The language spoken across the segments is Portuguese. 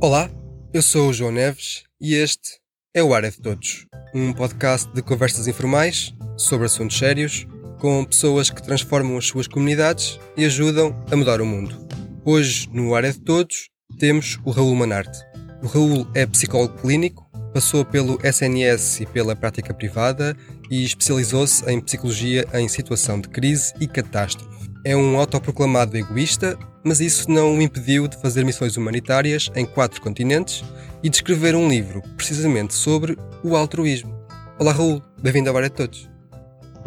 Olá, eu sou o João Neves e este é o Área de Todos, um podcast de conversas informais sobre assuntos sérios com pessoas que transformam as suas comunidades e ajudam a mudar o mundo. Hoje, no Área de Todos, temos o Raul Manarte. O Raul é psicólogo clínico, passou pelo SNS e pela prática privada e especializou-se em psicologia em situação de crise e catástrofe. É um autoproclamado egoísta, mas isso não o impediu de fazer missões humanitárias em quatro continentes e de escrever um livro precisamente sobre o altruísmo. Olá Raul, bem-vindo à Área de Todos.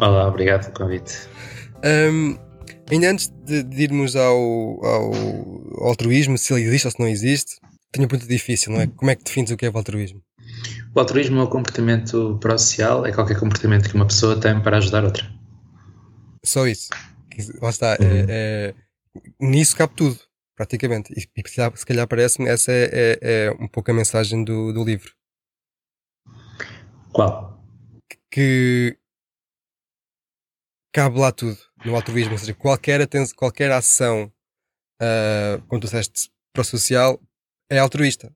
Olá, obrigado pelo convite. Um, ainda antes de, de irmos ao, ao, altruísmo, se ele existe ou se não existe, tenho uma pergunta difícil, não é? Como é que defines o que é o altruísmo? O altruísmo é o comportamento pró-social, é qualquer comportamento que uma pessoa tem para ajudar outra. Só isso. Lá está. É, uhum. É, é, nisso cabe tudo, praticamente. E, e se calhar parece-me essa é, é, é, um pouco a mensagem do, do livro. Qual? Que cabe lá tudo no altruísmo, ou seja, qualquer, qualquer ação, uh, como tu disseste, para o social, é altruísta.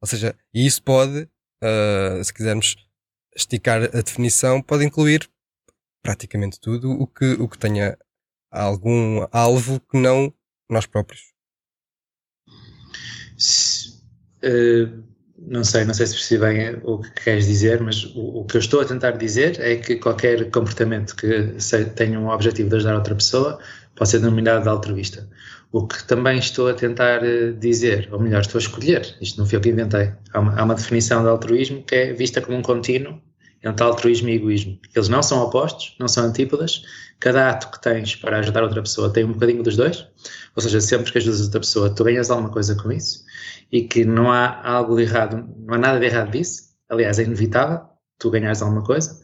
Ou seja, e isso pode, uh, se quisermos esticar a definição, pode incluir praticamente tudo o que, o que tenha algum alvo que não nós próprios. Uh, não sei, não sei se percebi bem o que queres dizer, mas o, o, que eu estou a tentar dizer é que qualquer comportamento que tenha um objetivo de ajudar outra pessoa pode ser denominado de altruísta. O que também estou a tentar eh, dizer, ou melhor, estou a escolher, isto não foi eu que inventei, há uma, há uma definição de altruísmo que é vista como um contínuo entre altruísmo e egoísmo. Eles não são opostos, não são antípodas. Cada ato que tens para ajudar outra pessoa tem um bocadinho dos dois. Ou seja, sempre que ajudas outra pessoa, tu ganhas alguma coisa com isso e que não há algo de errado, não há nada de errado disso. Aliás, é inevitável tu ganhares alguma coisa.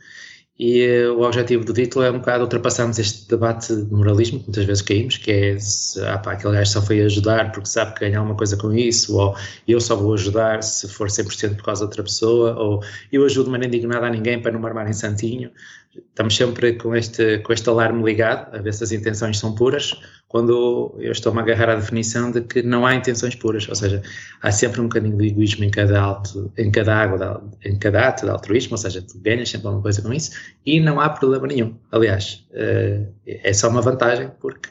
E o objetivo do título é um bocado ultrapassarmos este debate de moralismo que muitas vezes caímos, que é se ah, pá, aquele gajo só foi ajudar porque sabe que ganha alguma coisa com isso, ou eu só vou ajudar se for 100% por causa de outra pessoa, ou eu ajudo, mas nem digo nada a ninguém para não me armar em santinho estamos sempre com este, com este alarme ligado, a ver se as intenções são puras, quando eu estou-me a agarrar à definição de que não há intenções puras, ou seja, há sempre um bocadinho de egoísmo em cada, alto, em cada água, em cada ato de altruísmo, ou seja, tu ganhas sempre alguma coisa com isso e não há problema nenhum. Aliás, eh, é só uma vantagem, porque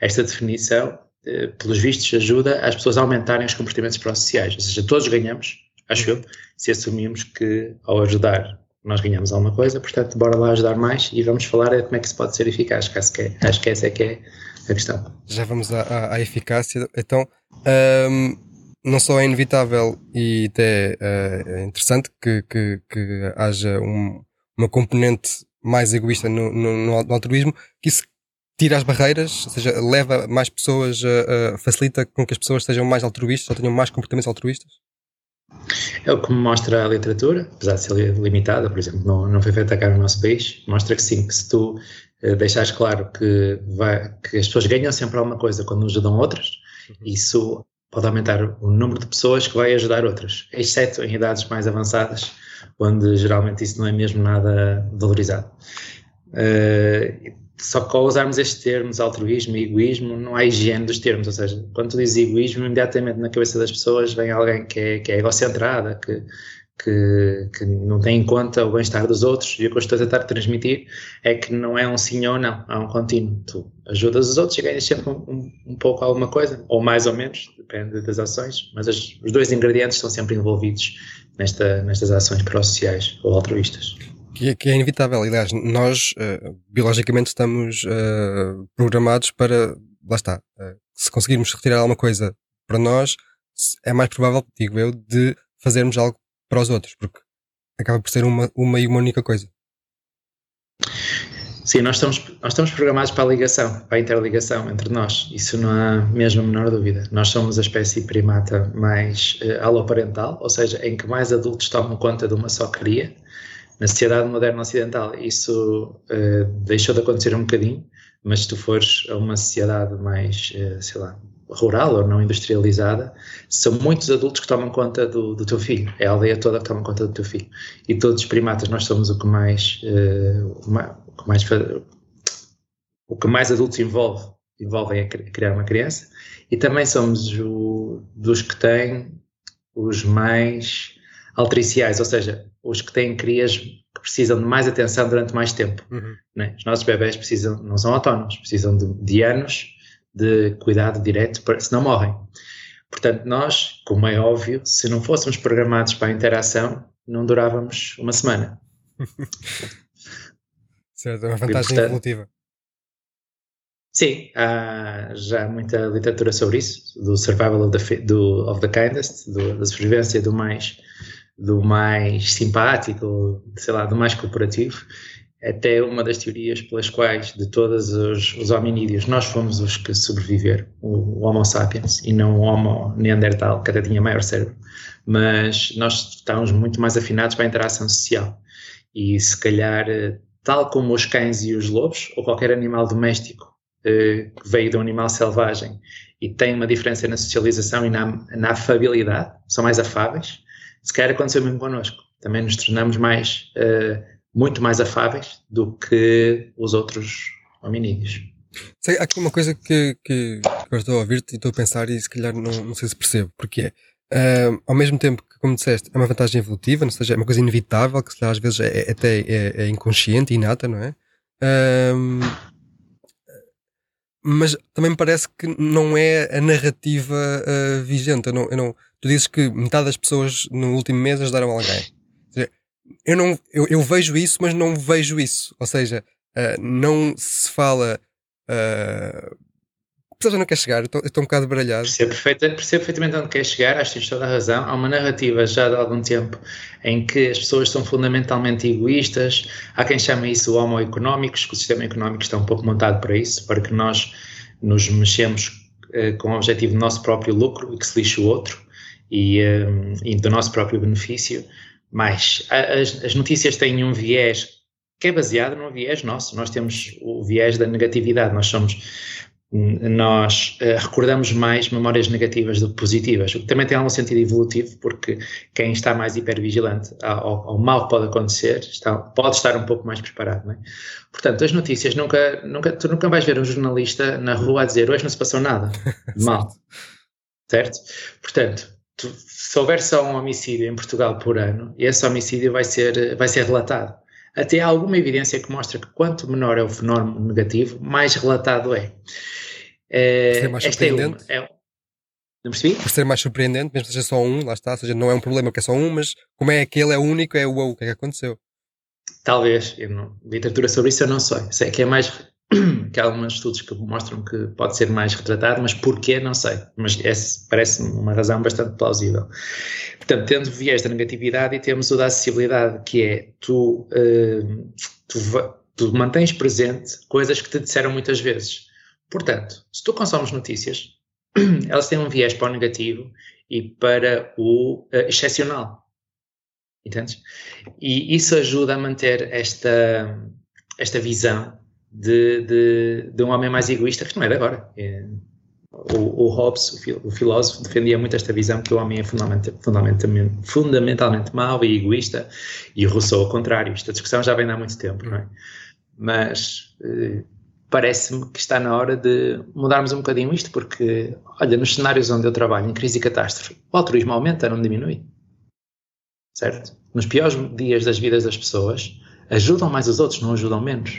esta definição, eh, pelos vistos, ajuda as pessoas a aumentarem os comportamentos pró-sociais, ou seja, todos ganhamos, acho eu, se assumirmos que ao ajudar nós ganhamos alguma coisa, portanto, bora lá ajudar mais e vamos falar como é que isso pode ser eficaz, que acho que, é, acho que essa é que é a questão. Já vamos à, à, eficácia. Então, um, não só é inevitável e até uh, é interessante que, que, que haja um, uma componente mais egoísta no, no, no, altruísmo, que isso tira as barreiras, ou seja, leva mais pessoas, uh, facilita com que as pessoas sejam mais altruístas ou tenham mais comportamentos altruístas? É o que mostra a literatura, apesar de ser limitada, por exemplo, não, não foi feita cá no nosso país, mostra que sim, que se tu uh, deixares claro que, vai, que as pessoas ganham sempre alguma coisa quando ajudam outras, uhum. isso pode aumentar o número de pessoas que vai ajudar outras, exceto em idades mais avançadas, onde geralmente isso não é mesmo nada valorizado. Uh, só que ao usarmos estes termos, altruísmo e egoísmo, não há higiene dos termos, ou seja, quando tu dizes egoísmo, imediatamente na cabeça das pessoas vem alguém que é, que é egocentrada, que, que, que, não tem em conta o bem-estar dos outros, e o que eu estou a tentar transmitir é que não é um sim ou não, há um contínuo. Tu ajudas os outros e ganhas sempre um, um, um pouco alguma coisa, ou mais ou menos, depende das ações, mas as, os dois ingredientes estão sempre envolvidos nesta, nestas ações pró-sociais ou altruístas que, que é inevitável. Aliás, nós uh, biologicamente estamos uh, programados para, lá está, uh, se conseguirmos retirar alguma coisa para nós, é mais provável, digo eu, de fazermos algo para os outros, porque acaba por ser uma, uma e uma única coisa. Sim, nós estamos, nós estamos programados para a ligação, para a interligação entre nós, isso não há mesmo a menor dúvida. Nós somos a espécie primata mais uh, aloparental, ou seja, em que mais adultos tomam conta de uma só cria, na sociedade moderna ocidental. Isso uh, deixou de acontecer um bocadinho, mas se tu fores a uma sociedade mais, uh, sei lá, rural ou não industrializada, são muitos adultos que tomam conta do, do, teu filho, é a aldeia toda que toma conta do teu filho. E todos os primatas, nós somos o que mais, uh, o, que mais o que mais adultos envolve, envolvem a criar uma criança, e também somos o, dos que têm os mais altriciais, ou seja, os que têm crias que precisam de mais atenção durante mais tempo. Uhum. Né? Os nossos bebés precisam, não são autónomos, precisam de, de anos de cuidado direto, para, senão morrem. Portanto, nós, como é óbvio, se não fôssemos programados para a interação, não durávamos uma semana. certo, é uma vantagem e, portanto, evolutiva. Sim, há já muita literatura sobre isso, do survival of the, do, of the kindest, do, da sobrevivência do mais, do mais simpático, sei lá, do mais cooperativo. Até uma das teorias pelas quais, de todos os, os hominídeos, nós fomos os que sobreviveram, o, o Homo sapiens, e não o Homo neandertal, que até tinha maior cérebro. Mas nós estávamos muito mais afinados para a interação social. E se calhar, tal como os cães e os lobos, ou qualquer animal doméstico eh, que veio de um animal selvagem e tem uma diferença na socialização e na, na afabilidade, são mais afáveis, se calhar aconteceu mesmo connosco. Também nos tornamos mais, uh, muito mais afáveis do que os outros hominídeos. Sei, há aqui uma coisa que, que, que eu estou a ouvir-te e estou a pensar e se calhar não, não sei se percebo, porque é, uh, ao mesmo tempo que, como disseste, é uma vantagem evolutiva, ou seja, é uma coisa inevitável, que se calhar às vezes é, é até é, é inconsciente, inata, não é? Uh, mas também me parece que não é a narrativa uh, vigente. Eu não, eu não, tu dizes que metade das pessoas no último mês ajudaram alguém. Eu, não, eu, eu vejo isso, mas não vejo isso. Ou seja, uh, não se fala. Uh, Pessoas não quer chegar, estou, estou um bocado baralhado. Percebo, perfeita, percebo perfeitamente onde quer chegar, acho que tens toda a razão. Há uma narrativa já de algum tempo em que as pessoas são fundamentalmente egoístas. Há quem chame isso homo económicos, que o sistema económico está um pouco montado para isso, para que nós nos mexemos eh, com o objetivo do nosso próprio lucro e que se lixe o outro e, eh, e do nosso próprio benefício. Mas as, as notícias têm um viés que é baseado num viés nosso. Nós temos o viés da negatividade. Nós somos nós uh, recordamos mais memórias negativas do que positivas, o que também tem algum sentido evolutivo, porque quem está mais hipervigilante ao, ao mal que pode acontecer está, pode estar um pouco mais preparado. É? Portanto, as notícias, nunca, nunca, tu nunca vais ver um jornalista na rua a dizer hoje não se passou nada de mal, certo? Portanto, tu, se houver só um homicídio em Portugal por ano, esse homicídio vai ser, vai ser relatado. Até há alguma evidência que mostra que quanto menor é o fenómeno negativo, mais relatado é. É, ser mais surpreendente. É, é, não percebi? Por ser mais surpreendente, mesmo que seja só um, lá está, ou seja, não é um problema porque é só um, mas como é aquele é único, é o que é que aconteceu? Talvez, eu não, literatura sobre isso eu não sei. Sei que é mais que há alguns estudos que mostram que pode ser mais retratado, mas porquê não sei. Mas parece-me uma razão bastante plausível. Portanto, tendo viés da negatividade e temos o da acessibilidade, que é tu, uh, tu, tu mantens presente coisas que te disseram muitas vezes. Portanto, se tu consomes notícias, elas têm um viés para o negativo e para o uh, excepcional. Entendes? E isso ajuda a manter esta, esta visão de, de, de um homem mais egoísta, que não é de agora. É, o, o, Hobbes, o, filósofo, defendia muito esta visão que o homem é fundamentalmente, fundamentalmente mau e egoísta, e o Rousseau ao contrário. Esta discussão já vem há muito tempo, não é? Mas eh, parece-me que está na hora de mudarmos um bocadinho isto, porque, olha, nos cenários onde eu trabalho, em crise e catástrofe, o altruísmo aumenta, não diminui. Certo? Nos piores dias das vidas das pessoas, ajudam mais os outros, não ajudam menos.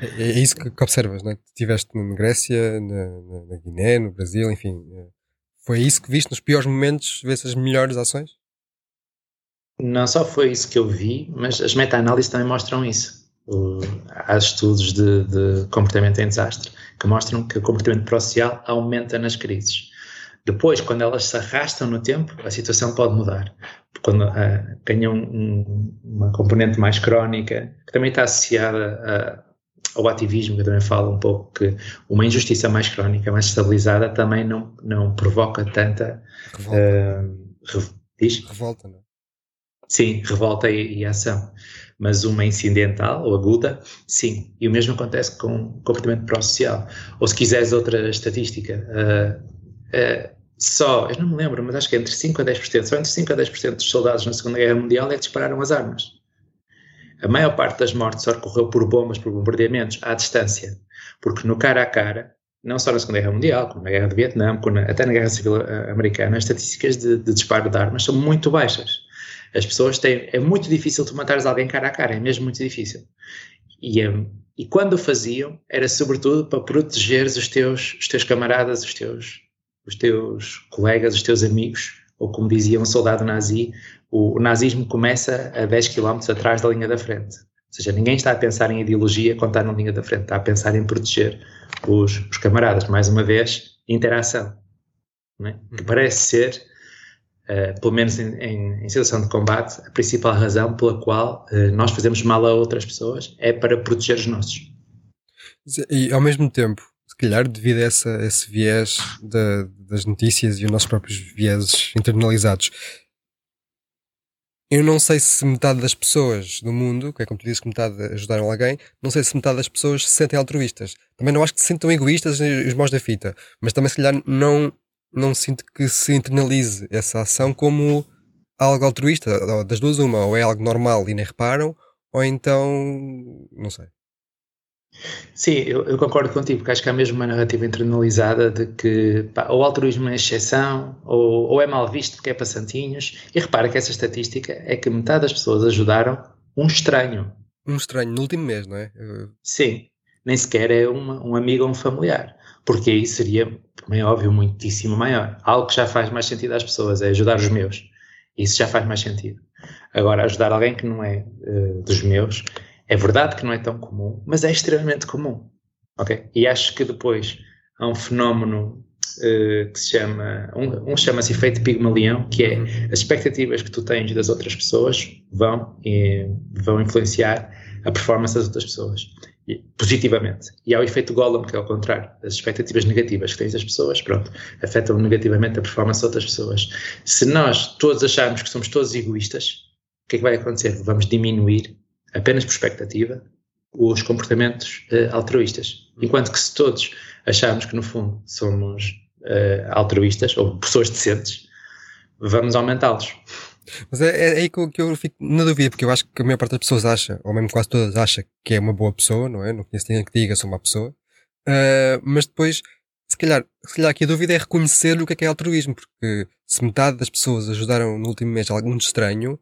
É, é isso que, observas, não é? Estiveste na Grécia, na, na, na, Guiné, no Brasil, enfim. É, foi isso que viste nos piores momentos, vês as melhores ações? Não só foi isso que eu vi, mas as meta-análises também mostram isso. O, há estudos de, de, comportamento em desastre que mostram que o comportamento pró-social aumenta nas crises. Depois, quando elas se arrastam no tempo, a situação pode mudar. Quando uh, ganham um, uma componente mais crónica, que também está associada ao ativismo, que eu também falo um pouco que uma injustiça mais crónica, mais estabilizada, também não, não provoca tanta. Revolta. Uh, diz? Revolta, não é? Sim, revolta e, e, ação. Mas uma incidental ou aguda, sim. E o mesmo acontece com o comportamento pró-social. Ou se quiseres outra estatística, uh, uh, só, eu não me lembro, mas acho que entre 5 a 10%, só entre 5 a 10% dos soldados na Segunda Guerra Mundial é que dispararam as armas. A maior parte das mortes ocorreu por bombas, por bombardeamentos, à distância. Porque no cara a cara, não só na Segunda Guerra Mundial, como na Guerra do Vietnã, até na Guerra Civil eh, Americana, as estatísticas de, de, disparo de armas são muito baixas. As pessoas têm. É muito difícil tu matares alguém cara a cara, é mesmo muito difícil. E, um, e quando o faziam, era sobretudo para protegeres os teus, os teus camaradas, os teus, os teus colegas, os teus amigos, ou como dizia um soldado nazi, o, o nazismo começa a 10 km atrás da linha da frente. Ou seja, ninguém está a pensar em ideologia quando está na linha da frente, está a pensar em proteger os, os camaradas. Mais uma vez, interação. É? Que uhum. parece ser, uh, pelo menos em, em, em, situação de combate, a principal razão pela qual uh, nós fazemos mal a outras pessoas é para proteger os nossos. E ao mesmo tempo, calhar devido a essa, esse viés das notícias e os nossos próprios vieses internalizados, eu não sei se metade das pessoas do mundo, que é como tu dizes que metade ajudaram alguém, não sei se metade das pessoas se sentem altruístas. Também não acho que se sintam egoístas os mãos da fita, mas também se calhar não, não sinto que se internalize essa ação como algo altruísta. Das duas, uma, ou é algo normal e nem reparam, ou então, não sei. Sim, eu, eu, concordo contigo, porque acho que há mesmo uma narrativa internalizada de que pá, o altruísmo é exceção, ou, ou, é mal visto porque é para santinhos. E repara que essa estatística é que metade das pessoas ajudaram um estranho. Um estranho, no último mês, não é? Sim, nem sequer é uma, um amigo ou um familiar, porque aí seria, como é óbvio, muitíssimo maior. Algo que já faz mais sentido às pessoas é ajudar os meus. Isso já faz mais sentido. Agora, ajudar alguém que não é uh, dos meus é verdade que não é tão comum, mas é extremamente comum. Ok? E acho que depois há um fenómeno uh, que se chama, um, um chama-se efeito Pigmalião, que é as expectativas que tu tens das outras pessoas vão, e, vão influenciar a performance das outras pessoas positivamente. E há o efeito Gollum, que é ao contrário. As expectativas negativas que tens das pessoas, pronto, afetam negativamente a performance das outras pessoas. Se nós todos acharmos que somos todos egoístas, o que é que vai acontecer? Vamos diminuir apenas por expectativa, os comportamentos uh, altruístas. Enquanto que se todos acharmos que no fundo somos uh, altruístas ou pessoas decentes, vamos aumentá-los. Mas é, é, aí que eu, que eu, fico na dúvida, porque eu acho que a maior parte das pessoas acha, ou mesmo quase todas acha que é uma boa pessoa, não é? Não conheço ninguém que diga sou uma pessoa. Uh, mas depois, se calhar, se calhar aqui a dúvida é reconhecer o que é que é altruísmo, porque se metade das pessoas ajudaram no último mês algum estranho,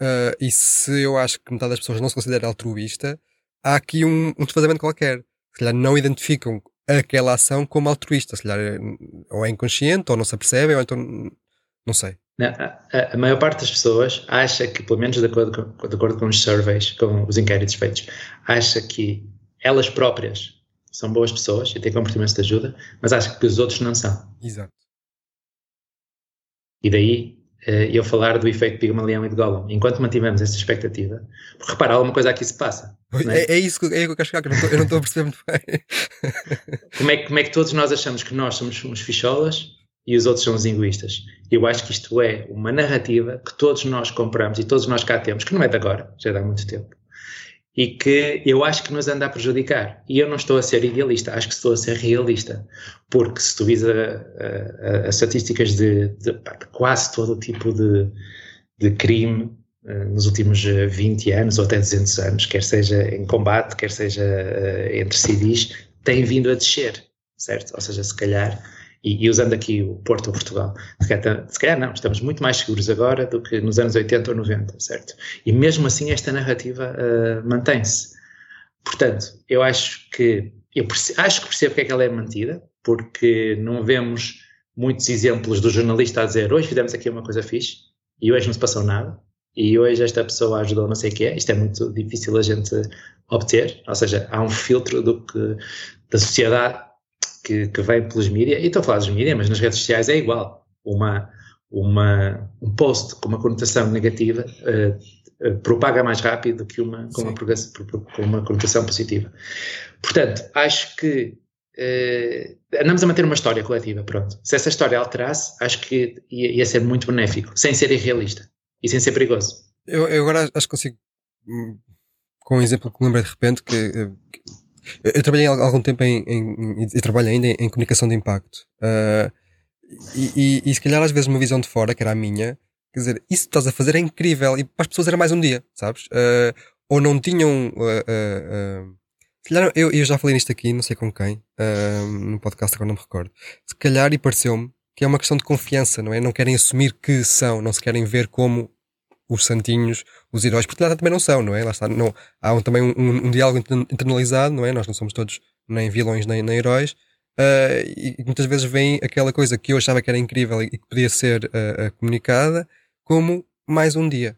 Uh, e se eu acho que metade das pessoas não se considera altruísta, há aqui um, um desfazamento qualquer. Se calhar não identificam aquela ação como altruísta. Se calhar ou é inconsciente, ou não se apercebem, ou então não sei. Não, a, a, maior parte das pessoas acha que, pelo menos de acordo, com, de acordo com os surveys, com os inquéritos feitos, acha que elas próprias são boas pessoas e têm comportamentos de ajuda, mas acha que os outros não são. Exato. E daí eu falar do efeito Pigmalião e de Gollum, enquanto mantivemos essa expectativa, porque repara, alguma coisa aqui se passa. É? É, é? isso que, é que eu quero chegar, que eu não estou a perceber muito bem. como, é, como é que todos nós achamos que nós somos uns ficholas e os outros são os egoístas? Eu acho que isto é uma narrativa que todos nós compramos e todos nós cá temos, que não é de agora, já dá muito tempo e que eu acho que nos anda a prejudicar. E eu não estou a ser idealista, acho que estou a ser realista, porque se tu vis as estatísticas de, de, de, quase todo tipo de, de crime uh, nos últimos 20 anos ou até 200 anos, quer seja em combate, quer seja uh, entre civis, têm vindo a descer, certo? Ou seja, se calhar e, e, usando aqui o Porto ou Portugal, se calhar, se calhar, não, estamos muito mais seguros agora do que nos anos 80 ou 90, certo? E mesmo assim esta narrativa uh, mantém-se. Portanto, eu acho que, eu acho que percebo porque é que ela é mantida, porque não vemos muitos exemplos do jornalista a dizer hoje fizemos aqui uma coisa fixe e hoje não se passou nada e hoje esta pessoa ajudou não sei o que é, isto é muito difícil a gente obter, ou seja, há um filtro do que da sociedade que, que vem pelos mídias, e estou a falar dos mídias, mas nas redes sociais é igual. Uma, uma, um post com uma conotação negativa uh, uh, propaga mais rápido do que uma com, uma com uma conotação positiva. Portanto, acho que uh, andamos a manter uma história coletiva, pronto. Se essa história alterasse, acho que ia, ia ser muito benéfico, sem ser irrealista e sem ser perigoso. Eu, eu agora acho que consigo, hum, com um exemplo que me lembrei de repente, que, que eu, trabalhei há algum tempo em, em, e trabalho ainda em, em comunicação de impacto. Uh, e, e, e, se calhar às vezes uma visão de fora, que era a minha, quer dizer, isso que estás a fazer é incrível e para as pessoas era mais um dia, sabes? Uh, ou não tinham uh, calhar, eu, eu já falei nisto aqui, não sei com quem, uh, no podcast agora não me recordo. Se calhar, e pareceu-me que é uma questão de confiança, não é? Não querem assumir que são, não se querem ver como os santinhos, os heróis, porque lá também não são, não é? Lá está, não, há um, também um, um, diálogo internalizado, não é? Nós não somos todos nem vilões nem, nem heróis, uh, e muitas vezes vem aquela coisa que eu achava que era incrível e que podia ser uh, comunicada como mais um dia.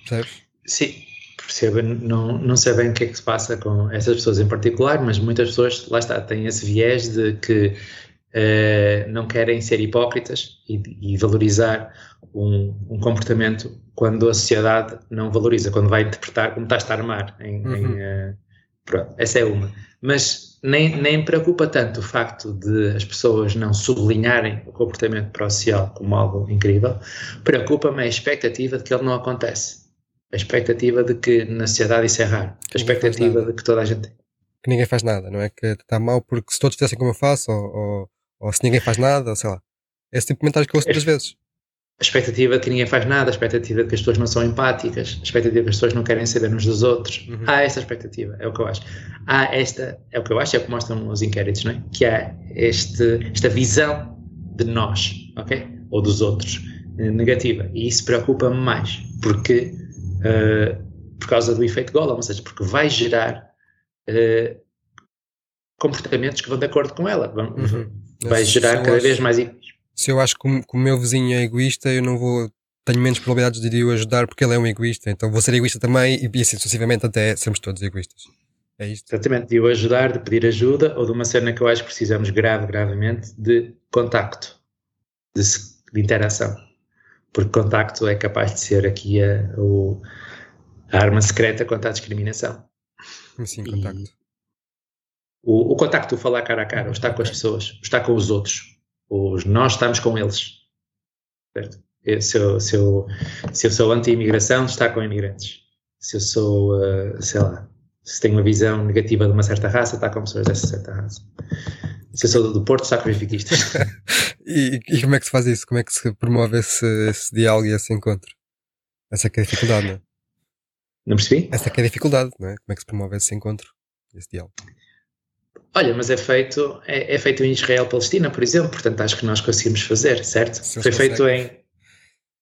Percebes? Sim, percebo. Não, não sei bem o que é que se passa com essas pessoas em particular, mas muitas pessoas, lá está, têm esse viés de que uh, não querem ser hipócritas e, e valorizar um, um, comportamento quando a sociedade não valoriza, quando vai interpretar como está a armar. Em, uhum. em, uh, pronto, essa é uma. Mas nem, nem preocupa tanto o facto de as pessoas não sublinharem o comportamento pró-social como algo incrível, preocupa-me a expectativa de que ele não acontece. A expectativa de que na sociedade isso é raro. A expectativa de que toda a gente. Que ninguém faz nada, não é? Que está mal porque se todos fizessem como eu faço, ou, ou, ou se ninguém faz nada, sei lá. Esse tipo de comentários que eu ouço muitas vezes a expectativa de que ninguém faz nada, a expectativa de que as pessoas não são empáticas, a expectativa de que as pessoas não querem saber uns dos outros. Uhum. Há esta expectativa, é o que eu acho. Há esta, é o que eu acho, é o que mostram os inquéritos, não é? Que há este, esta visão de nós, ok? Ou dos outros, eh, negativa. E isso preocupa-me mais, porque, uh, por causa do efeito Gollum, ou seja, porque vai gerar uh, comportamentos que vão de acordo com ela. Vão, uhum. Vai gerar cada vez mais se eu acho que o, meu vizinho é egoísta, eu não vou tenho menos probabilidades de o ajudar porque ele é um egoísta, então vou ser egoísta também e assim sucessivamente até sermos todos egoístas. É isto. Exatamente, de o ajudar, de pedir ajuda ou de uma cena que eu acho que precisamos grave, gravemente de contacto, de, de interação. Porque contacto é capaz de ser aqui a, o, a arma secreta contra a discriminação. Sim, contacto. o, o contacto, o falar cara a cara, o estar com as pessoas, o estar com os outros os nós estamos com eles. Certo? Se eu, se eu, se eu sou anti-imigração, está com imigrantes. Se eu sou, uh, sei lá, se tenho uma visão negativa de uma certa raça, está com pessoas dessa certa raça. Se eu sou do Porto, está com benfiquistas. e, e como é que se faz isso? Como é que se promove esse, esse diálogo e esse encontro? Essa é que é a dificuldade, não é? Não percebi? Essa é que é a dificuldade, não é? Como é que se promove esse encontro, esse diálogo? Olha, mas é feito, é, é feito em Israel-Palestina, por exemplo, portanto acho que nós conseguimos fazer, certo? Sim, Foi feito em,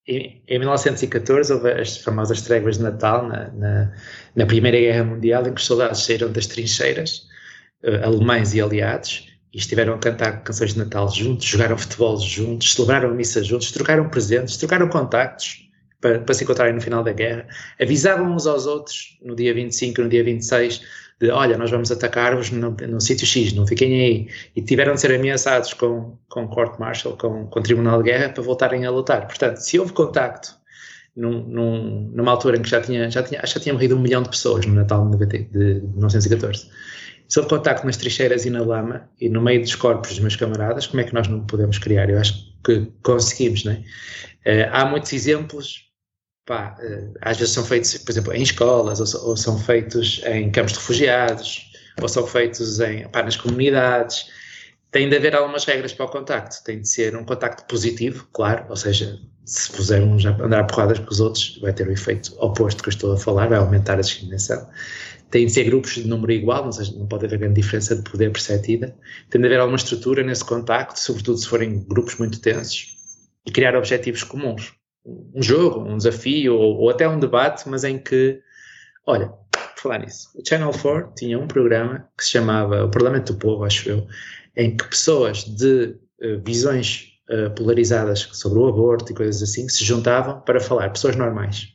em, em, 1914, houve as famosas tréguas de Natal, na, na, na, Primeira Guerra Mundial, em que os soldados saíram das trincheiras, uh, alemães e aliados, e estiveram a cantar canções de Natal juntos, jogaram futebol juntos, celebraram missa juntos, trocaram presentes, trocaram contactos para, para se encontrarem no final da guerra, avisavam uns aos outros no dia 25, no dia 26 de olha, nós vamos atacar-vos no, sítio X, não fiquem aí. E tiveram de ser ameaçados com, com court martial, com, com tribunal de guerra, para voltarem a lutar. Portanto, se houve contacto num, num, numa altura em que já tinha, já tinha, já tinha morrido um milhão de pessoas no Natal de, de 1914. Se houve contacto nas trincheiras e na lama e no meio dos corpos dos meus camaradas, como é que nós não podemos criar? Eu acho que conseguimos, não é? Uh, há muitos exemplos pá, eh, às vezes são feitos, por exemplo, em escolas, ou, ou, são feitos em campos de refugiados, ou são feitos em, pá, nas comunidades. Tem de haver algumas regras para o contacto. Tem de ser um contacto positivo, claro, ou seja, se pusermos a andar a porradas com os outros, vai ter o efeito oposto que eu estou a falar, vai aumentar a discriminação. Tem de ser grupos de número igual, ou seja, não pode haver grande diferença de poder perceptida. Tem de haver alguma estrutura nesse contacto, sobretudo se forem grupos muito tensos, e criar objetivos comuns um jogo, um desafio ou, ou, até um debate, mas em que, olha, por falar nisso, o Channel 4 tinha um programa que se chamava O Parlamento do Povo, acho eu, em que pessoas de uh, visões uh, polarizadas sobre o aborto e coisas assim se juntavam para falar, pessoas normais.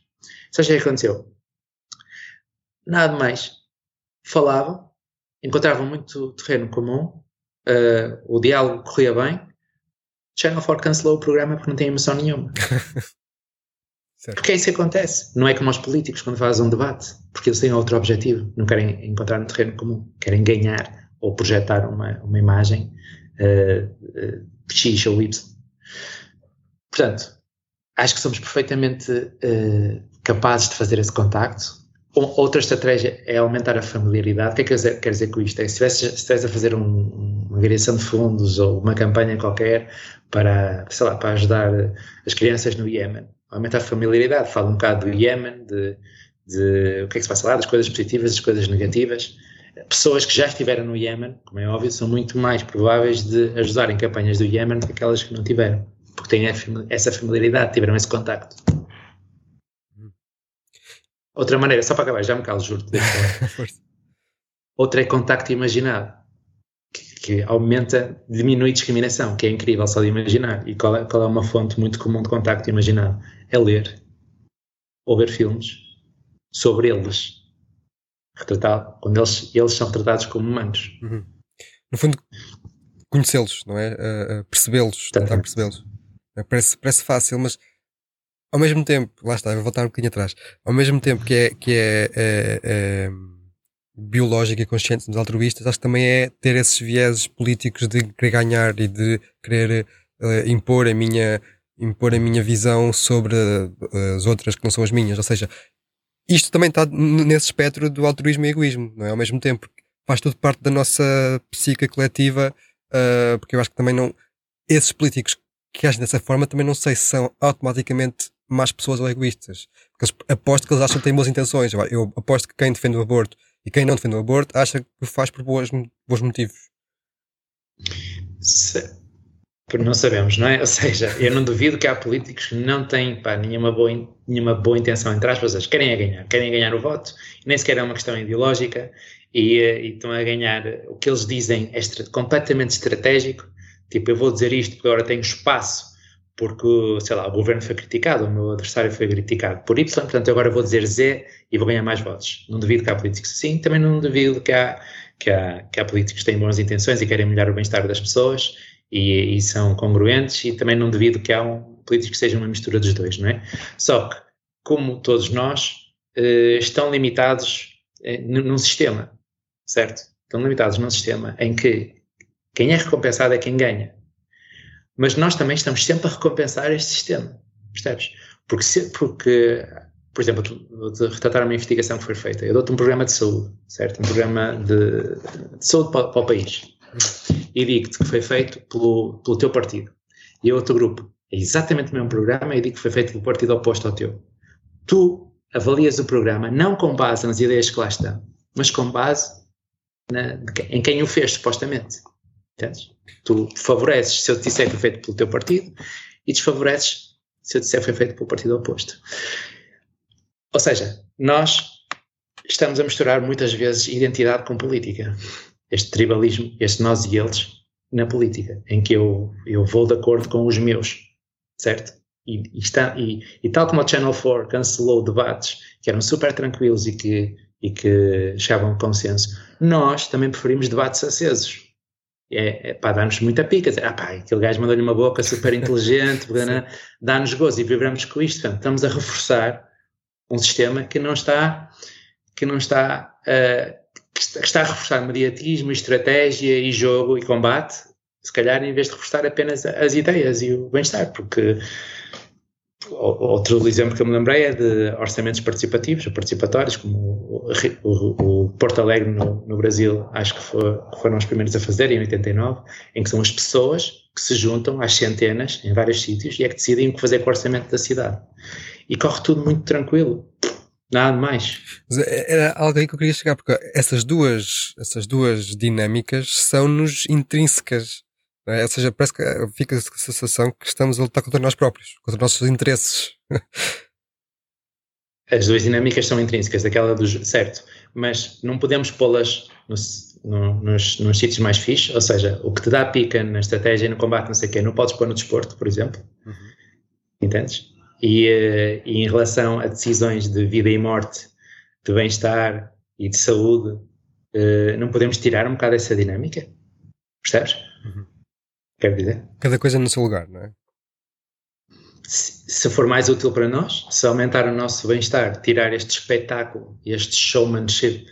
Sabe o que aconteceu? Nada mais. Falavam, encontravam muito terreno comum, uh, o diálogo corria bem, Channel 4 cancelou o programa porque não tem emoção nenhuma. Certo. Porque é isso que acontece. Não é como os políticos quando fazem um debate, porque eles têm outro objetivo, não querem encontrar um terreno comum, querem ganhar ou projetar uma, uma imagem uh, uh, X ou Y. Portanto, acho que somos perfeitamente uh, capazes de fazer esse contacto. Outra estratégia é aumentar a familiaridade. O que é que quer dizer, quer dizer com isto? É se estivesse a fazer um, uma variação de fundos ou uma campanha qualquer para, sei lá, para ajudar as crianças no Iémen, aumentar a familiaridade. Fala um bocado do Iémen, de, de, o que é que se passa lá, das coisas positivas, das coisas negativas. pessoas que já estiveram no Iémen, como é óbvio, são muito mais prováveis de ajudar em campanhas do Iémen do que aquelas que não tiveram, porque têm essa familiaridade, tiveram esse contacto. Outra maneira, só para acabar, já me calo, juro Outra é contacto imaginado, que, aumenta, diminui discriminação, que é incrível só de imaginar. E qual é, qual é uma fonte muito comum de contacto imaginado? É ler ou ver filmes sobre eles retratado, quando eles, eles são tratados como humanos. Uhum. No fundo, conhecê-los, não é? Uh, uh, percebê-los, tentar percebê-los. É, parece, parece fácil, mas ao mesmo tempo, lá está, vou voltar um bocadinho atrás, ao mesmo tempo que é, que é, é, é biológico e consciente dos altruístas, acho que também é ter esses vieses políticos de querer ganhar e de querer uh, impor a minha impor a minha visão sobre as outras que não são as minhas, ou seja, isto também está nesse espectro do altruísmo e egoísmo, não é? Ao mesmo tempo, faz tudo parte da nossa psique coletiva, uh, porque eu acho que também não. Esses políticos que agem dessa forma também não sei se são automaticamente más pessoas ou egoístas. Porque aposto que eles acham que têm boas intenções. Eu aposto que quem defende o aborto e quem não defende o aborto acha que faz por boas, bons motivos. Se, não sabemos, não é? Ou seja, eu não duvido que há políticos que não têm pá, nenhuma, boa, nenhuma boa intenção, entre aspas, eles querem é ganhar, querem ganhar o voto, nem sequer é uma questão ideológica, e, eh, e estão a ganhar o que eles dizem é completamente estratégico, tipo, eu vou dizer isto porque agora tenho espaço, porque, sei lá, o governo foi criticado, o meu adversário foi criticado por Y, portanto eu agora vou dizer Z e vou ganhar mais votos. Não duvido que há políticos assim, também não duvido que há, que há, que há políticos que têm boas intenções e querem melhorar o bem-estar das pessoas, e, e, são congruentes e também não devido que há um político que seja uma mistura dos dois, não é? Só que, como todos nós, eh, estão limitados eh, num sistema, certo? Estão limitados num sistema em que quem é recompensado é quem ganha. Mas nós também estamos sempre a recompensar este sistema, percebes? Porque, se, porque por exemplo, vou-te retratar uma investigação que foi feita. Eu dou-te um programa de saúde, certo? Um programa de, de saúde para, para o país e digo-te que foi feito pelo, pelo teu partido. E outro grupo, é exatamente o mesmo programa e digo que foi feito pelo partido oposto ao teu. Tu avalias o programa não com base nas ideias que lá estão, mas com base na, em quem o fez, supostamente. Entendes? Tu favoreces se eu te disser que foi feito pelo teu partido e desfavoreces se eu te disser que foi feito pelo partido oposto. Ou seja, nós estamos a misturar muitas vezes identidade com política este tribalismo, este nós e eles na política, em que eu, eu vou de acordo com os meus, certo? E, e, está, e, e tal como a Channel 4 cancelou debates que eram super tranquilos e que, e que chegavam a consenso, nós também preferimos debates acesos. É, é para dar-nos muita pica, dizer, ah pá, aquele gajo mandou-lhe uma boca super inteligente, dá-nos gozo e vibramos com isto. Portanto, estamos a reforçar um sistema que não está, que não está uh, que está a reforçar mediatismo, estratégia e jogo e combate, se calhar em vez de reforçar apenas as ideias e o bem-estar, porque outro exemplo que eu me lembrei é de orçamentos participativos participatórios, como o, o, o Porto Alegre no, no Brasil, acho que foi, foram os primeiros a fazer, em 89, em que são as pessoas que se juntam às centenas em vários sítios e é que decidem o que fazer com o orçamento da cidade. E corre tudo muito tranquilo. Nada mais. É, era algo aí que eu queria chegar, porque essas duas, essas duas dinâmicas são-nos intrínsecas. É? Ou seja, parece que fica a sensação que estamos a lutar contra nós próprios, contra os nossos interesses. As duas dinâmicas são intrínsecas, daquela dos. certo, mas não podemos pô-las nos, no, nos, nos sítios mais fixos, ou seja, o que te dá pica na estratégia e no combate, não sei o quê, não podes pôr no desporto, por exemplo. Uhum. Entendes? E, eh, e, em relação a decisões de vida e morte, de bem-estar e de saúde, eh, não podemos tirar um bocado essa dinâmica? Percebes? Uhum. Quero dizer? Cada coisa no seu lugar, não é? Se, se for mais útil para nós, se aumentar o nosso bem-estar, tirar este espetáculo, este showmanship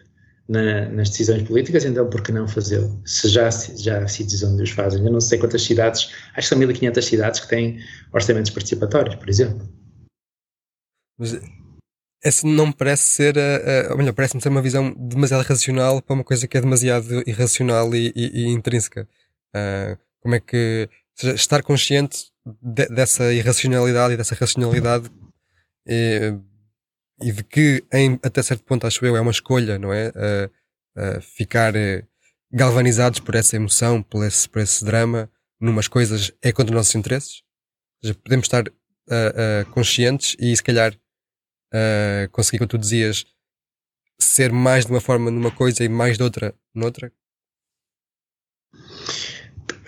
na, nas decisões políticas, então por que não fazê-lo? Se já, já há sítios onde os fazem. Eu não sei quantas cidades, acho que são 1500 cidades que têm orçamentos participatórios, por exemplo. Mas essa não me parece ser, a, a, ou melhor, parece-me ser uma visão demasiado racional para uma coisa que é demasiado irracional e, e, e intrínseca. Uh, como é que, seja, estar consciente de, dessa irracionalidade e dessa racionalidade e, e de que, em, até certo ponto, acho eu, é uma escolha, não é? Uh, uh, ficar uh, galvanizados por essa emoção, por esse, por esse drama, numas coisas é contra os nossos interesses? Seja, podemos estar conscientes e se calhar conseguir, como tu dizias, ser mais de uma forma numa coisa e mais de outra noutra?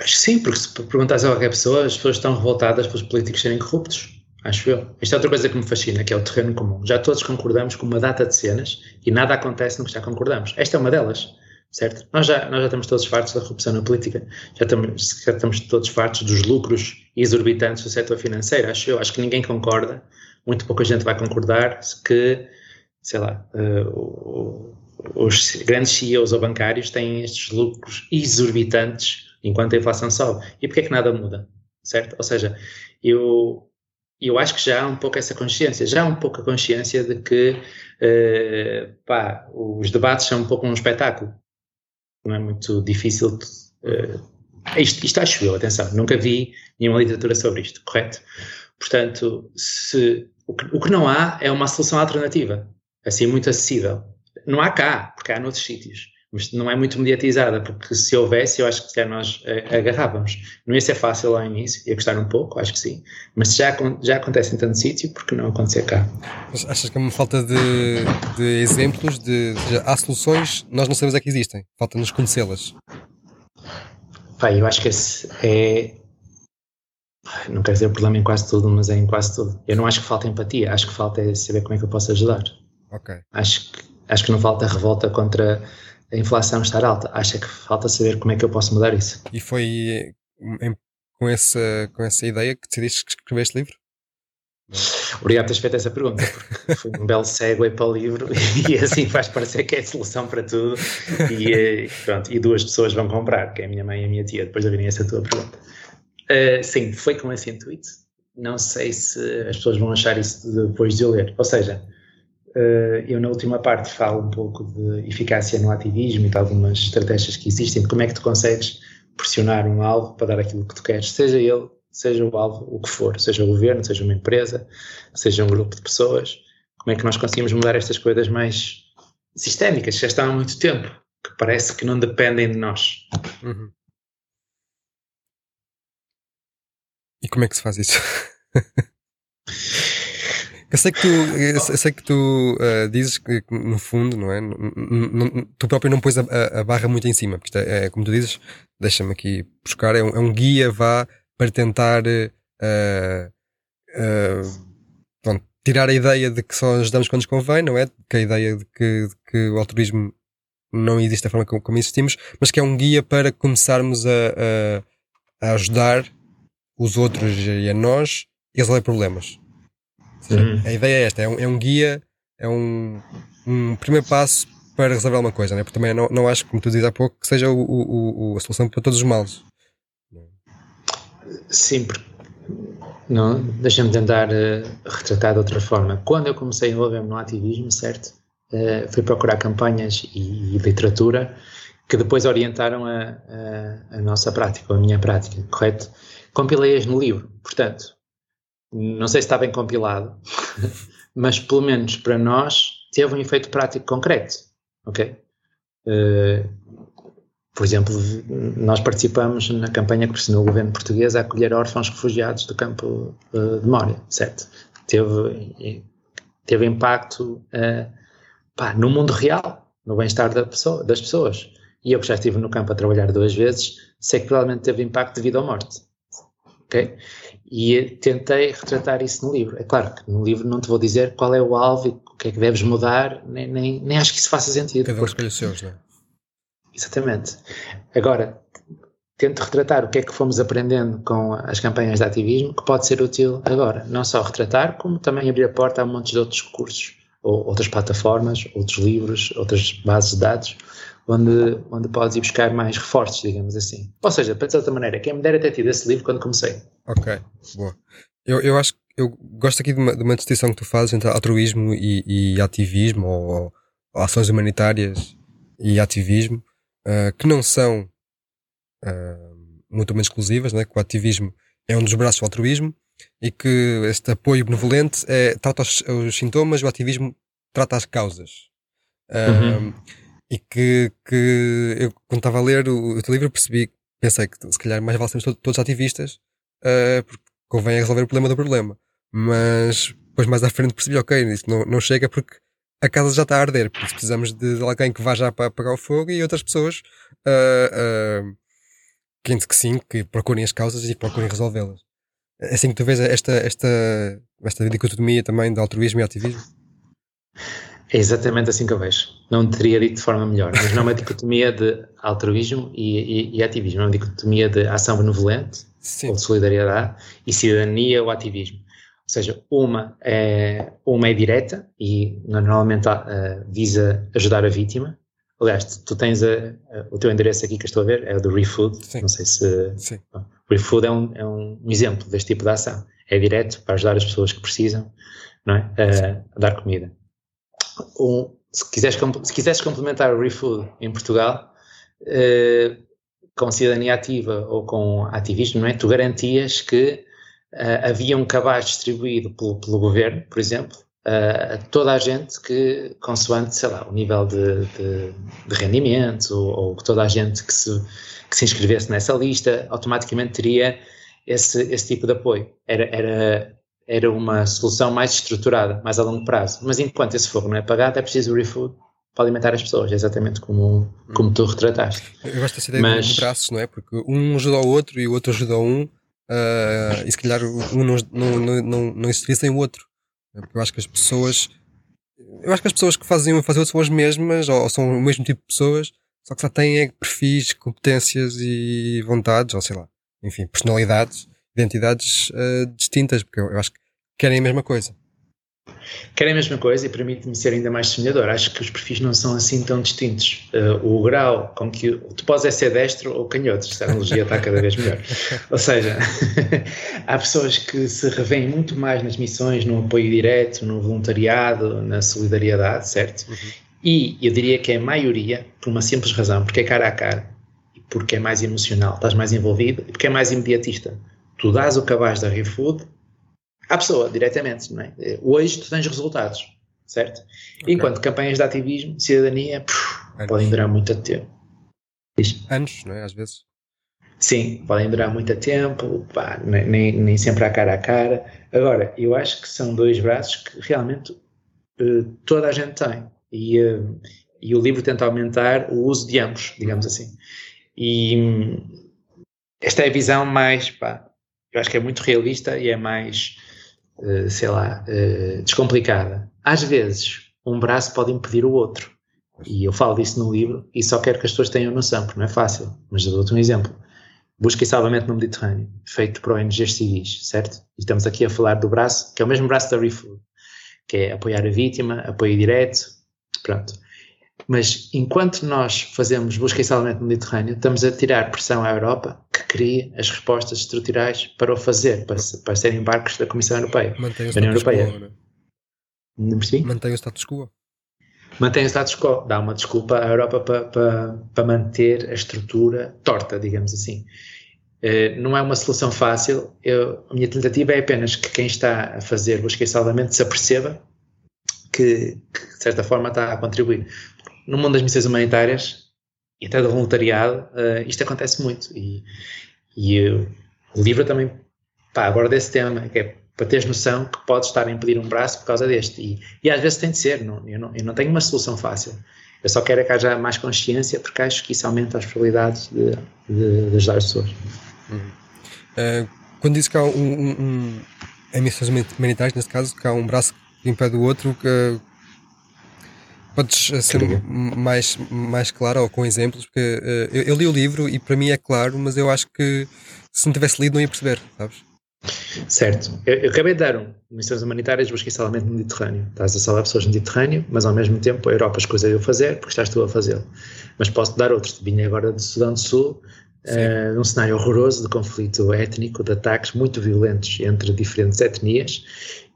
Acho que sim, porque se perguntas a qualquer pessoa, as pessoas estão revoltadas pelos políticos serem corruptos. Acho eu. Isto é outra coisa que me fascina, que é o terreno comum. Já todos concordamos com uma data de cenas e nada acontece no que já concordamos. Esta é uma delas, certo? Nós já, nós já estamos todos fartos da corrupção na política. Já estamos, já estamos todos fartos dos lucros exorbitantes do setor financeiro. Acho eu. Acho que ninguém concorda. Muito pouca gente vai concordar que, sei lá, uh, os grandes CEOs ou bancários têm estes lucros exorbitantes enquanto a inflação sobe. E porquê é que nada muda? Certo? Ou seja, eu, eu acho que já há um pouco essa consciência, já há um pouco a consciência de que uh, pá, os debates são um pouco um espetáculo. Não é muito difícil. De, uh, isto, isto acho eu, atenção, nunca vi nenhuma literatura sobre isto, correto? Portanto, se, o, que, o que não há é uma solução alternativa, assim muito acessível. Não há cá, porque há noutros sítios mas não é muito mediatizada, porque se houvesse, eu acho que se nós uh, agarrávamos. Não ia ser fácil ao início, ia custar um pouco, acho que sim, mas já, já acontece em tanto sítio, porque não acontecer cá? Mas achas que é uma falta de, de exemplos, de, de, há soluções, nós não sabemos é que existem, falta-nos conhecê-las? Pai, eu acho que esse é. Não quero dizer o problema em quase tudo, mas é em quase tudo. Eu não acho que falta empatia, acho que falta é saber como é que eu posso ajudar. Ok. Acho que, acho que não falta revolta contra a inflação estar alta. Acha que falta saber como é que eu posso mudar isso. E foi em, com, essa, com essa ideia que decidiste escrever este livro? Obrigado por teres feito essa pergunta, porque foi um belo segue para o livro e assim faz parecer que é a solução para tudo e, eh, pronto, e duas pessoas vão comprar, que é a minha mãe e a minha tia, depois de ouvirem essa tua pergunta. Uh, sim, foi com esse intuito. Não sei se as pessoas vão achar isso depois de eu ler. Ou seja, eu na última parte falo um pouco de eficácia no ativismo e de algumas estratégias que existem, de como é que tu consegues pressionar um alvo para dar aquilo que tu queres, seja ele, seja o alvo, o que for, seja o governo, seja uma empresa, seja um grupo de pessoas, como é que nós conseguimos mudar estas coisas mais sistémicas, que já estão há muito tempo, que parece que não dependem de nós. Uhum. E como é que se faz isso? Eu sei que tu, eu sei que tu uh, dizes que, no fundo, não é? tu próprio não pões a, a, barra muito em cima, porque é, é, como tu dizes, deixa-me aqui buscar, é um, é um, guia, vá, para tentar uh, uh, pronto, tirar a ideia de que só ajudamos quando nos convém, não é? Que a ideia de que, de que o altruísmo não existe da forma como, como, existimos, mas que é um guia para começarmos a, a, a ajudar os outros e a nós a resolver problemas. Uhum. A ideia é esta, é um, é um guia, é um, um, primeiro passo para resolver alguma coisa, né? porque também não, não acho, como tu dizes há pouco, que seja o, o, o, a solução para todos os males. Sim, não, deixa-me tentar uh, retratar de outra forma. Quando eu comecei a envolver-me no ativismo, certo? Uh, fui procurar campanhas e, e, literatura que depois orientaram a, a, a nossa prática, a minha prática, correto? Compilei-as no livro, portanto, não sei se está bem compilado, mas pelo menos para nós teve um efeito prático concreto, ok? Uh, por exemplo, nós participamos na campanha que pressionou o governo português a acolher órfãos refugiados do campo uh, de Mória, certo? Teve, teve impacto uh, pá, no mundo real, no bem-estar da pessoa, das pessoas. E eu que já estive no campo a trabalhar duas vezes, sei que provavelmente teve impacto de vida ou morte. ok? E tentei retratar isso no livro. É claro que no livro não te vou dizer qual é o alvo e o que é que deves mudar, nem, nem, nem acho que isso faça sentido. Cada um escolhe os seus, não é? Exatamente. Agora, tento retratar o que é que fomos aprendendo com as campanhas de ativismo que pode ser útil agora. Não só retratar, como também abrir a porta a um monte de outros cursos, ou outras plataformas, outros livros, outras bases de dados, onde, onde podes ir buscar mais reforços, digamos assim. Ou seja, para de outra maneira, quem me dera ter tido esse livro quando comecei. Ok, boa. Eu, eu acho eu gosto aqui de uma, de uma distinção que tu fazes entre altruísmo e, e ativismo, ou, ou, ações humanitárias e ativismo, uh, que não são uh, mutuamente exclusivas, né? que o ativismo é um dos braços do altruísmo e que este apoio benevolente é, trata os, os sintomas, o ativismo trata as causas. Uh, uhum. E que, que eu, quando estava a ler o, o teu livro, percebi, pensei que se calhar mais vale sermos todos, todos ativistas, uh, porque convém resolver o problema do problema. Mas depois mais à frente percebi, ok, isso não, não chega porque a casa já está a arder, porque precisamos de alguém que vá já para apagar o fogo e outras pessoas uh, uh, que, que sim, que procurem as causas e procurem resolvê-las. É assim que tu vês esta, esta, esta dicotomia também de altruísmo e ativismo? É exatamente assim que eu vejo. Não teria dito de forma melhor, mas não é uma dicotomia de altruísmo e, e, e ativismo, é uma dicotomia de ação benevolente Sim. ou de solidariedade e cidadania ou ativismo. Ou seja, uma é, uma é direta e normalmente uh, visa ajudar a vítima. Aliás, tu tens a, a, o teu endereço aqui que estou a ver, é o do ReFood. Sim. Não sei se. Sim. Bom, ReFood é um, é um exemplo deste tipo de ação. É direto para ajudar as pessoas que precisam não é? a, a dar comida. Um, se, quiseres, se quiseres complementar o ReFood em Portugal, uh, com cidadania ativa ou com ativismo, não é? Tu garantias que uh, havia um cabaz distribuído pelo, pelo governo, por exemplo, uh, a toda a gente que, consoante, sei lá, o nível de, de, de rendimento ou, ou, toda a gente que se, que se inscrevesse nessa lista, automaticamente teria esse, esse tipo de apoio. Era, era, era uma solução mais estruturada, mais a longo prazo. Mas enquanto esse fogo não é pagado, é preciso o refood para alimentar as pessoas, exatamente como, como tu retrataste. Eu gosto dessa ideia Mas, de braços, não é? Porque um ajuda o outro e o outro ajuda um Uh, e se calhar um não, não, não, não existiria sem o outro. Eu acho que as pessoas. Eu acho que as pessoas que fazem um e fazem outro são as mesmas, ou, ou, são o mesmo tipo de pessoas, só que só têm é, perfis, competências e vontades, ou sei lá, enfim, personalidades, identidades uh, distintas, porque eu, eu acho que querem a mesma coisa. Querem a mesma coisa e permite-me ser ainda mais semelhador. Acho que os perfis não são assim tão distintos. Uh, o grau com que tu podes é ser destro ou canhoto, esta analogia está cada vez melhor. Ou seja, há pessoas que se revêem muito mais nas missões, no apoio direto, no voluntariado, na solidariedade, certo? Uhum. E eu diria que é a maioria, por uma simples razão, porque é cara a cara, e porque é mais emocional, estás mais envolvido e porque é mais imediatista. Tu dás o cabaz da ReFood à pessoa, diretamente. Não é? Hoje tu tens resultados, certo? Okay. Enquanto campanhas de ativismo, cidadania, puf, podem durar muito tempo. Diz? Anos, não é? Às vezes. Sim, podem durar muito tempo, pá, nem, nem sempre à cara a cara. Agora, eu acho que são dois braços que realmente uh, toda a gente tem. E, uh, e o livro tenta aumentar o uso de ambos, digamos assim. E um, esta é a visão mais, pá, eu acho que é muito realista e é mais sei lá, uh, descomplicada. Às vezes, um braço pode impedir o outro. E eu falo disso no livro e só quero que as pessoas tenham noção, porque não é fácil. Mas dou-te um exemplo. Busca e salvamento no Mediterrâneo, feito por ONGs civis, certo? E estamos aqui a falar do braço, que é o mesmo braço da ReFood, que é apoiar a vítima, apoio direto, pronto. Mas enquanto nós fazemos busca e salvamento no Mediterrâneo, estamos a tirar pressão à Europa que cria as respostas estruturais para o fazer, para, para serem barcos da Comissão Europeia. Mantém o status Europeia. quo, não, é? não percebi? Mantém o status quo. Mantém o status quo, dá uma desculpa à Europa para, para, para manter a estrutura torta, digamos assim. Uh, não é uma solução fácil. Eu, a minha tentativa é apenas que quem está a fazer busca e salvamento se aperceba que, que, de certa forma, está a contribuir no mundo das missões humanitárias e até do voluntariado, uh, isto acontece muito. E, e eu, o livro também pá, aborda esse tema, que é para teres noção que podes estar a impedir um braço por causa deste. E, e às vezes tem de ser, não, eu, não, eu não tenho uma solução fácil. Eu só quero é que haja mais consciência, porque acho que isso aumenta as probabilidades de, de, de ajudar as pessoas. Uh, quando diz que há um, um, um, em missões humanitárias, nesse caso, que há um braço que impede o outro, que, Podes eh, ser mais, mais claro ou com exemplos? Porque uh, eu, eu, li o livro e para mim é claro, mas eu acho que se não tivesse lido não ia perceber, sabes? Certo. Eu, eu acabei de dar um Missões Humanitárias Busca e Salvamento no Mediterrâneo. Estás a salvar pessoas no Mediterrâneo, mas ao mesmo tempo a Europa escolheu fazer porque estás tu a fazê-lo. Mas posso dar outro. Vinha agora do Sudão do Sul, uh, num cenário horroroso de conflito étnico, de ataques muito violentos entre diferentes etnias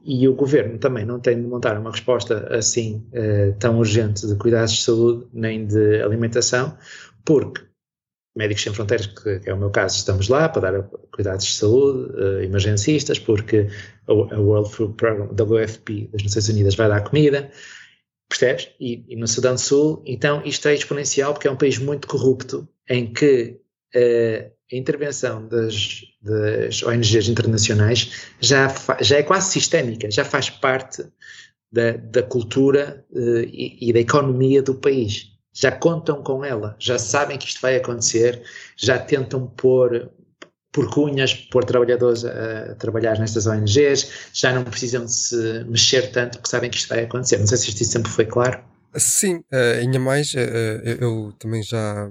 e o governo também não tem de montar uma resposta assim uh, tão urgente de cuidados de saúde nem de alimentação, porque Médicos Sem Fronteiras, que, é o meu caso, estamos lá para dar cuidados de saúde, uh, emergencistas, porque a, World Food Program, WFP, das Nações Unidas, vai dar comida, Percebes? E, e, no Sudão do Sul, então isto é exponencial porque é um país muito corrupto em que uh, a intervenção das, das ONGs internacionais já, já é quase sistémica, já faz parte da, da cultura uh, e, e da economia do país. Já contam com ela, já sabem que isto vai acontecer, já tentam pôr por cunhas, pôr trabalhadores a, a, trabalhar nestas ONGs, já não precisam de se mexer tanto porque sabem que isto vai acontecer. Não sei se isto sempre foi claro. Sim, uh, ainda mais, uh, eu, eu, também já.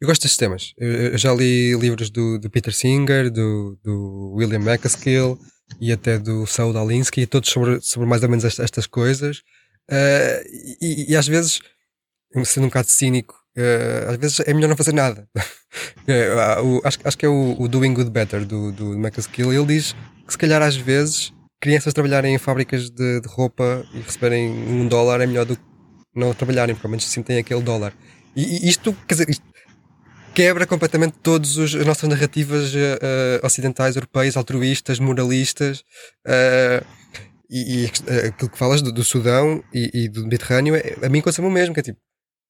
Eu gosto destes temas. Eu, eu já li livros do, do, Peter Singer, do, do William McCaskill e até do Saul Alinsky, todos sobre, sobre mais ou menos estas, estas coisas. Uh, e, e, às vezes, sendo um bocado cínico, às vezes é melhor não fazer nada. o, acho, acho que é o, o, Doing Good Better do, do McCaskill. Ele diz que se calhar às vezes crianças trabalharem em fábricas de, de roupa e receberem um dólar é melhor do que não trabalharem, porque ao menos assim têm aquele dólar. E, e isto, quer dizer, isto quebra completamente todas as nossas narrativas uh, ocidentais, europeias, altruístas, moralistas. Uh, e, e aquilo que falas do, do Sudão e, e, do Mediterrâneo, é, a mim aconteceu o mesmo, que é tipo,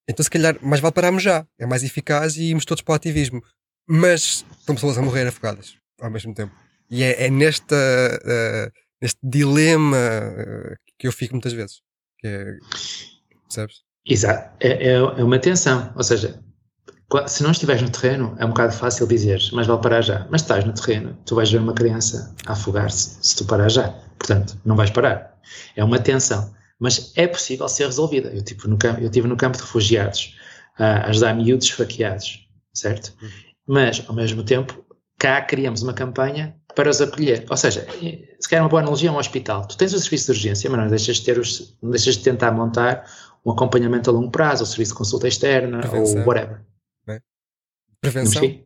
então se calhar mais vale pararmos já, é mais eficaz e irmos todos para o ativismo. Mas estão pessoas a morrer afogadas ao mesmo tempo. E é, é nesta, neste dilema que eu fico muitas vezes. Que é, percebes? Exato, é, é, é, uma tensão, ou seja, se não estiveres no terreno é um bocado fácil dizer, mas vale parar já, mas estás no terreno, tu vais ver uma criança afogar-se se tu parar já, portanto, não vais parar. É uma tensão, mas é possível ser resolvida. Eu, tipo, no, eu estive no campo de refugiados a ajudar miúdos esfaqueados, certo? Mas, ao mesmo tempo, cá criamos uma campanha para os acolher. Ou seja, se quer uma boa analogia, é um hospital. Tu tens o serviço de urgência, mas não deixas de, ter os, não deixas de tentar montar um acompanhamento a longo prazo, o serviço de consulta externa, Prevenção. ou whatever. É? Prevenção?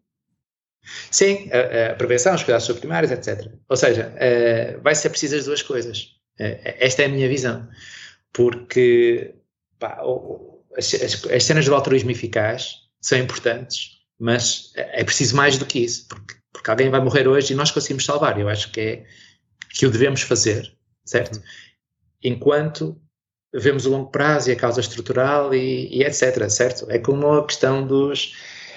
Sim, a, a, prevenção, os cuidados primários, etc. Ou seja, uh, vai ser preciso as duas coisas. Uh, esta é a minha visão. Porque pá, as, as, as, cenas do altruísmo eficaz são importantes, mas é preciso mais do que isso. Porque, porque alguém vai morrer hoje e nós conseguimos salvar. Eu acho que é que o devemos fazer, certo? Uhum. Enquanto vemos o longo prazo e a causa estrutural e, e etc, certo? É como a questão dos...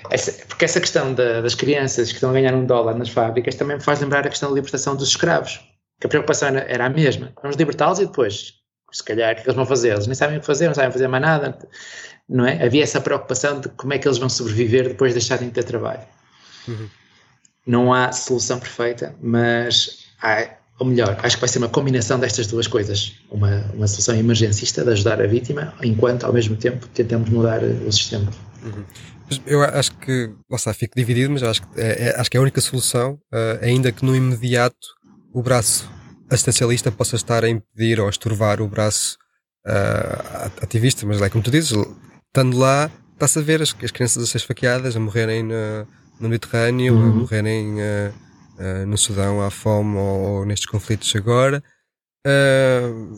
Essa, porque essa questão da, das crianças que estão a ganhar um dólar nas fábricas também me faz lembrar a questão da libertação dos escravos, que a preocupação era, era a mesma. Vamos libertá-los e depois, se calhar, o que eles vão fazer? Eles nem sabem o que fazer, não sabem fazer mais nada, não é? Havia essa preocupação de como é que eles vão sobreviver depois de deixarem de ter trabalho. Uhum. Não há solução perfeita, mas há, ou melhor, acho que vai ser uma combinação destas duas coisas. Uma, uma solução emergencista de ajudar a vítima, enquanto ao mesmo tempo tentamos mudar o sistema. Uhum. Eu acho que, está, fico dividido, mas acho que é, é, acho que é a única solução, uh, ainda que no imediato o braço assistencialista possa estar a impedir ou a estorvar o braço uh, ativista, mas é como tu dizes, estando lá, está-se a ver as, as crianças a ser esfaqueadas, a morrerem no, no Mediterrâneo, uhum. a morrerem. Uh, uh, no Sudão à fome ou, ou nestes conflitos agora. Uh,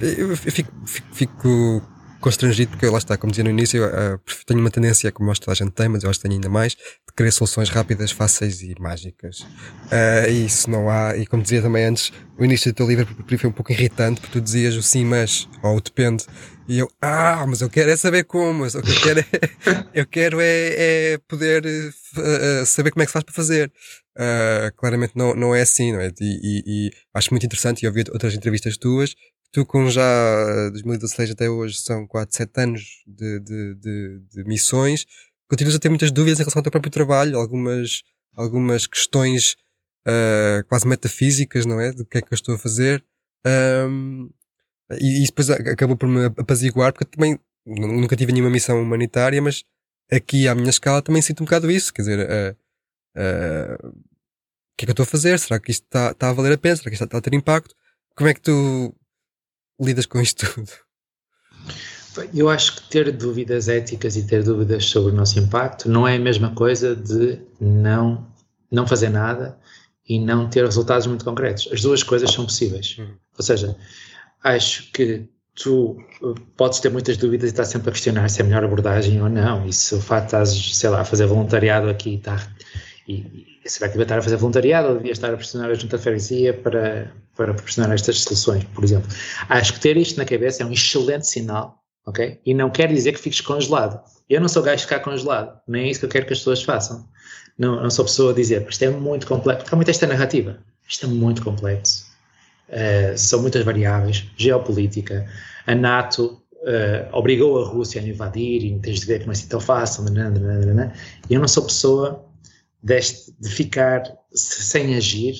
eu, fico, fico, fico, constrangido porque lá está, como dizia no início, eu, tenho uma tendência, como acho que toda a gente tem, mas eu acho que tenho ainda mais, de querer soluções rápidas, fáceis e mágicas. Uh, e isso não há, e como dizia também antes, o início do teu livro foi um pouco irritante porque tu dizias o sim, mas, ou o depende, e eu, ah, mas eu quero é saber como, o que eu quero é, eu quero é, é poder uh, saber como é que se faz para fazer. Uh, claramente não, não é assim, não é? E, e, e acho muito interessante, e ouvi outras entrevistas tuas, tu com já 2016 até hoje são 4, 7 anos de, de, de, de, missões, continuas a ter muitas dúvidas em relação ao teu próprio trabalho, algumas, algumas questões uh, quase metafísicas, não é? Do que é que eu estou a fazer. Um, e isso depois acabou por me apaziguar, porque também nunca tive nenhuma missão humanitária, mas aqui à minha escala também sinto um bocado isso. Quer dizer, uh, uh, o que é que eu estou a fazer? Será que isto está, está a valer a pena? Será que isto está a ter impacto? Como é que tu lidas com isto tudo? Eu acho que ter dúvidas éticas e ter dúvidas sobre o nosso impacto não é a mesma coisa de não, não fazer nada e não ter resultados muito concretos. As duas coisas são possíveis. Hum. Ou seja, acho que tu uh, podes ter muitas dúvidas e estás sempre a questionar se é a melhor abordagem ou não. E se o facto estás, sei lá, a fazer voluntariado aqui está, E, e será que devia estar a fazer voluntariado ou devia estar a pressionar a junta de freguesia para, para proporcionar estas soluções, por exemplo? Acho que ter isto na cabeça é um excelente sinal, ok? E não quer dizer que fiques congelado. Eu não sou gajo de ficar congelado, nem é isso que eu quero que as pessoas façam. Não, não sou pessoa a dizer, isto é muito complexo, porque há muita esta narrativa. Isto é muito complexo. Uh, são muitas variáveis. Geopolítica. A NATO uh, obrigou a Rússia a invadir e tens de ver que não é assim tão fácil. E eu não sou pessoa deste, de ficar sem agir,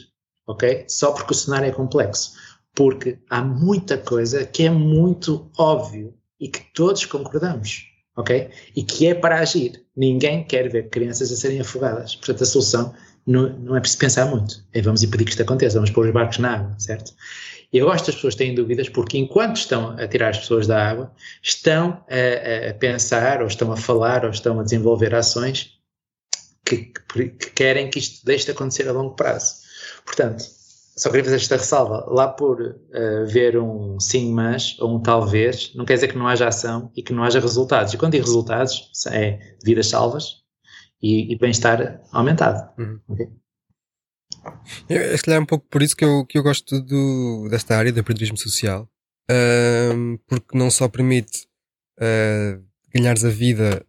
ok? Só porque o cenário é complexo. Porque há muita coisa que é muito óbvio e que todos concordamos, ok? E que é para agir. Ninguém quer ver crianças a serem afogadas. Portanto, a solução não, não é preciso pensar muito. É vamos impedir que isto aconteça, vamos pôr os barcos na água, certo? Eu gosto das pessoas terem dúvidas porque enquanto estão a tirar as pessoas da água, estão a, a pensar, ou estão a falar, ou estão a desenvolver ações que, que, que querem que isto deixe de acontecer a longo prazo. Portanto, só queria fazer esta ressalva. Lá por uh, ver um sim, mas ou um talvez, não quer dizer que não haja ação e que não haja resultados. E quando digo resultados, é vidas salvas e, e bem-estar aumentado. Uhum. Okay? É, se calhar é um pouco por isso que eu, que eu gosto do, desta área do empreendedorismo social, uh, porque não só permite uh, ganhares a vida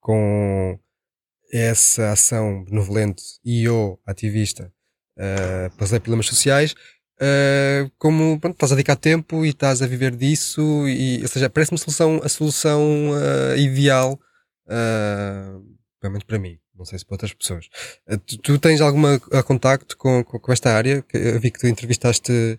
com essa ação benevolente e ou ativista uh, pelos problemas sociais, uh, como pronto, estás a dedicar tempo e estás a viver disso, e, ou seja, parece-me a solução, a solução uh, ideal, uh, pelo menos para mim não sei se para outras pessoas. Eh, tu, tu tens alguma contacto com, com, com, esta área? Eu vi que tu entrevistaste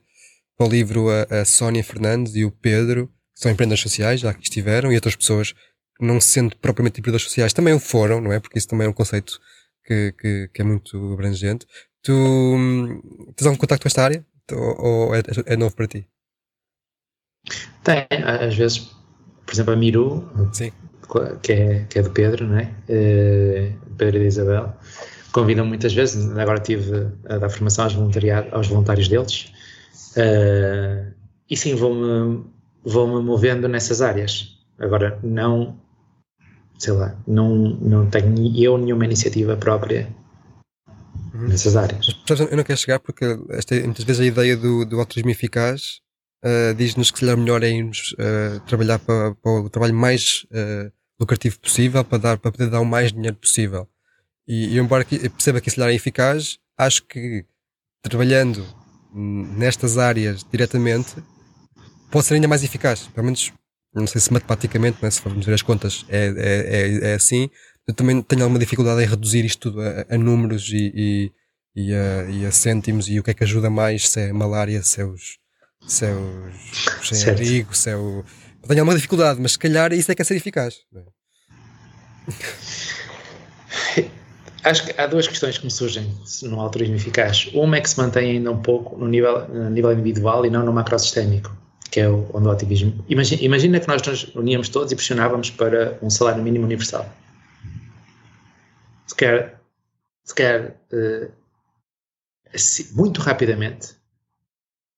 para o livro a, a Sónia Fernandes e o Pedro, que são empreendedores sociais, já que estiveram, e outras pessoas que não sendo propriamente empreendedores sociais também o foram, não é? Porque isso também é um conceito que, que, que é muito abrangente. Tu hum, tens algum contacto com esta área? Ou, ou é, é, novo para ti? Tem, às vezes, por exemplo, a Miru, Sim que é, que é do Pedro, não é? Uh, Pedro e Isabel. Convidam muitas vezes, agora tive a dar formação aos, aos voluntários deles. Uh, e sim, vou-me vou -me movendo nessas áreas. Agora, não, sei lá, não, não tenho eu nenhuma iniciativa própria uhum. nessas áreas. Eu não quero chegar porque esta, muitas vezes a ideia do, do altruísmo eficaz uh, diz-nos que se calhar melhor é irmos uh, trabalhar para, para, o trabalho mais uh, lucrativo possível, para, dar, para poder dar o mais dinheiro possível. E, e embora que, perceba que isso é eficaz, acho que trabalhando nestas áreas diretamente pode ser ainda mais eficaz. Pelo menos, não sei se matematicamente, né, se formos ver as contas, é, é, é, é assim. Eu também tenho alguma dificuldade em reduzir isto tudo a, a números e, e, e, a, e a cêntimos e o que é que ajuda mais, se é malária, se é os, se é, os, se é abrigo, se é o. Tenho alguma dificuldade, mas se calhar isso é que é ser eficaz. É? Acho que há duas questões que me surgem no altruísmo eficaz. Uma é que se mantém ainda um pouco no nível, no nível individual e não no macrosistémico, que é o, onde o ativismo. Imagina, imagina que nós nos uníamos todos e pressionávamos para um salário mínimo universal. Se quer, se quer uh, assim, muito rapidamente,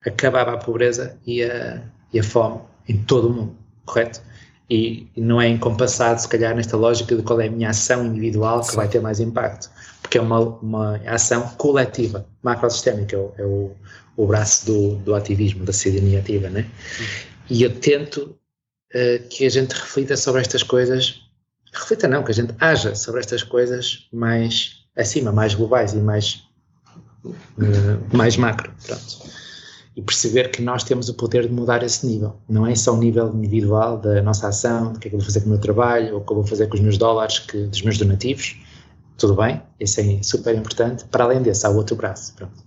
acabava a pobreza e a, e a fome em todo o mundo, correto? E, e, não é incompassado, se calhar, nesta lógica de qual é a minha ação individual que Sim. vai ter mais impacto, porque é uma, uma ação coletiva, macrosistémica, é o, é o, o braço do, do ativismo, da cidadania ativa, né? E eu tento uh, que a gente reflita sobre estas coisas, reflita não, que a gente haja sobre estas coisas mais acima, mais globais e mais, uh, mais macro, pronto e perceber que nós temos o poder de mudar esse nível. Não é só o nível individual da nossa ação, do que é que eu vou fazer com o meu trabalho, ou o que eu vou fazer com os meus dólares, que, dos meus donativos. Tudo bem, isso é super importante. Para além desse, há o outro braço. Pronto.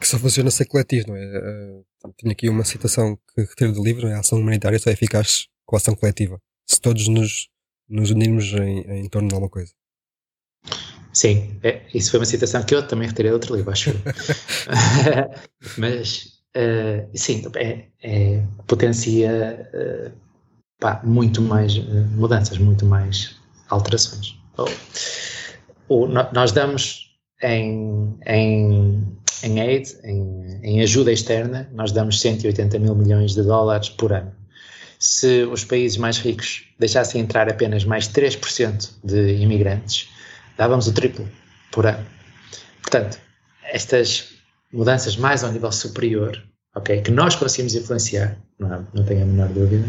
Que só funciona ser coletivo, não é? Uh, tenho aqui uma citação que retiro do livro: é? a ação humanitária só é eficaz com a ação coletiva. Se todos nos, nos unirmos em, em torno de alguma coisa. Sim, é, isso foi uma citação que eu também retirei de outro livro, acho. Mas, uh, sim, é, é, potencia uh, pá, muito mais uh, mudanças, muito mais alterações. Nós damos em, em, em aid, em, em ajuda externa, nós damos 180 mil milhões de dólares por ano. Se os países mais ricos deixassem entrar apenas mais 3% de imigrantes, dávamos o triplo. por ano. Portanto, estas mudanças mais ao nível superior, ok, que nós conseguimos influenciar, não, não tenho a menor dúvida.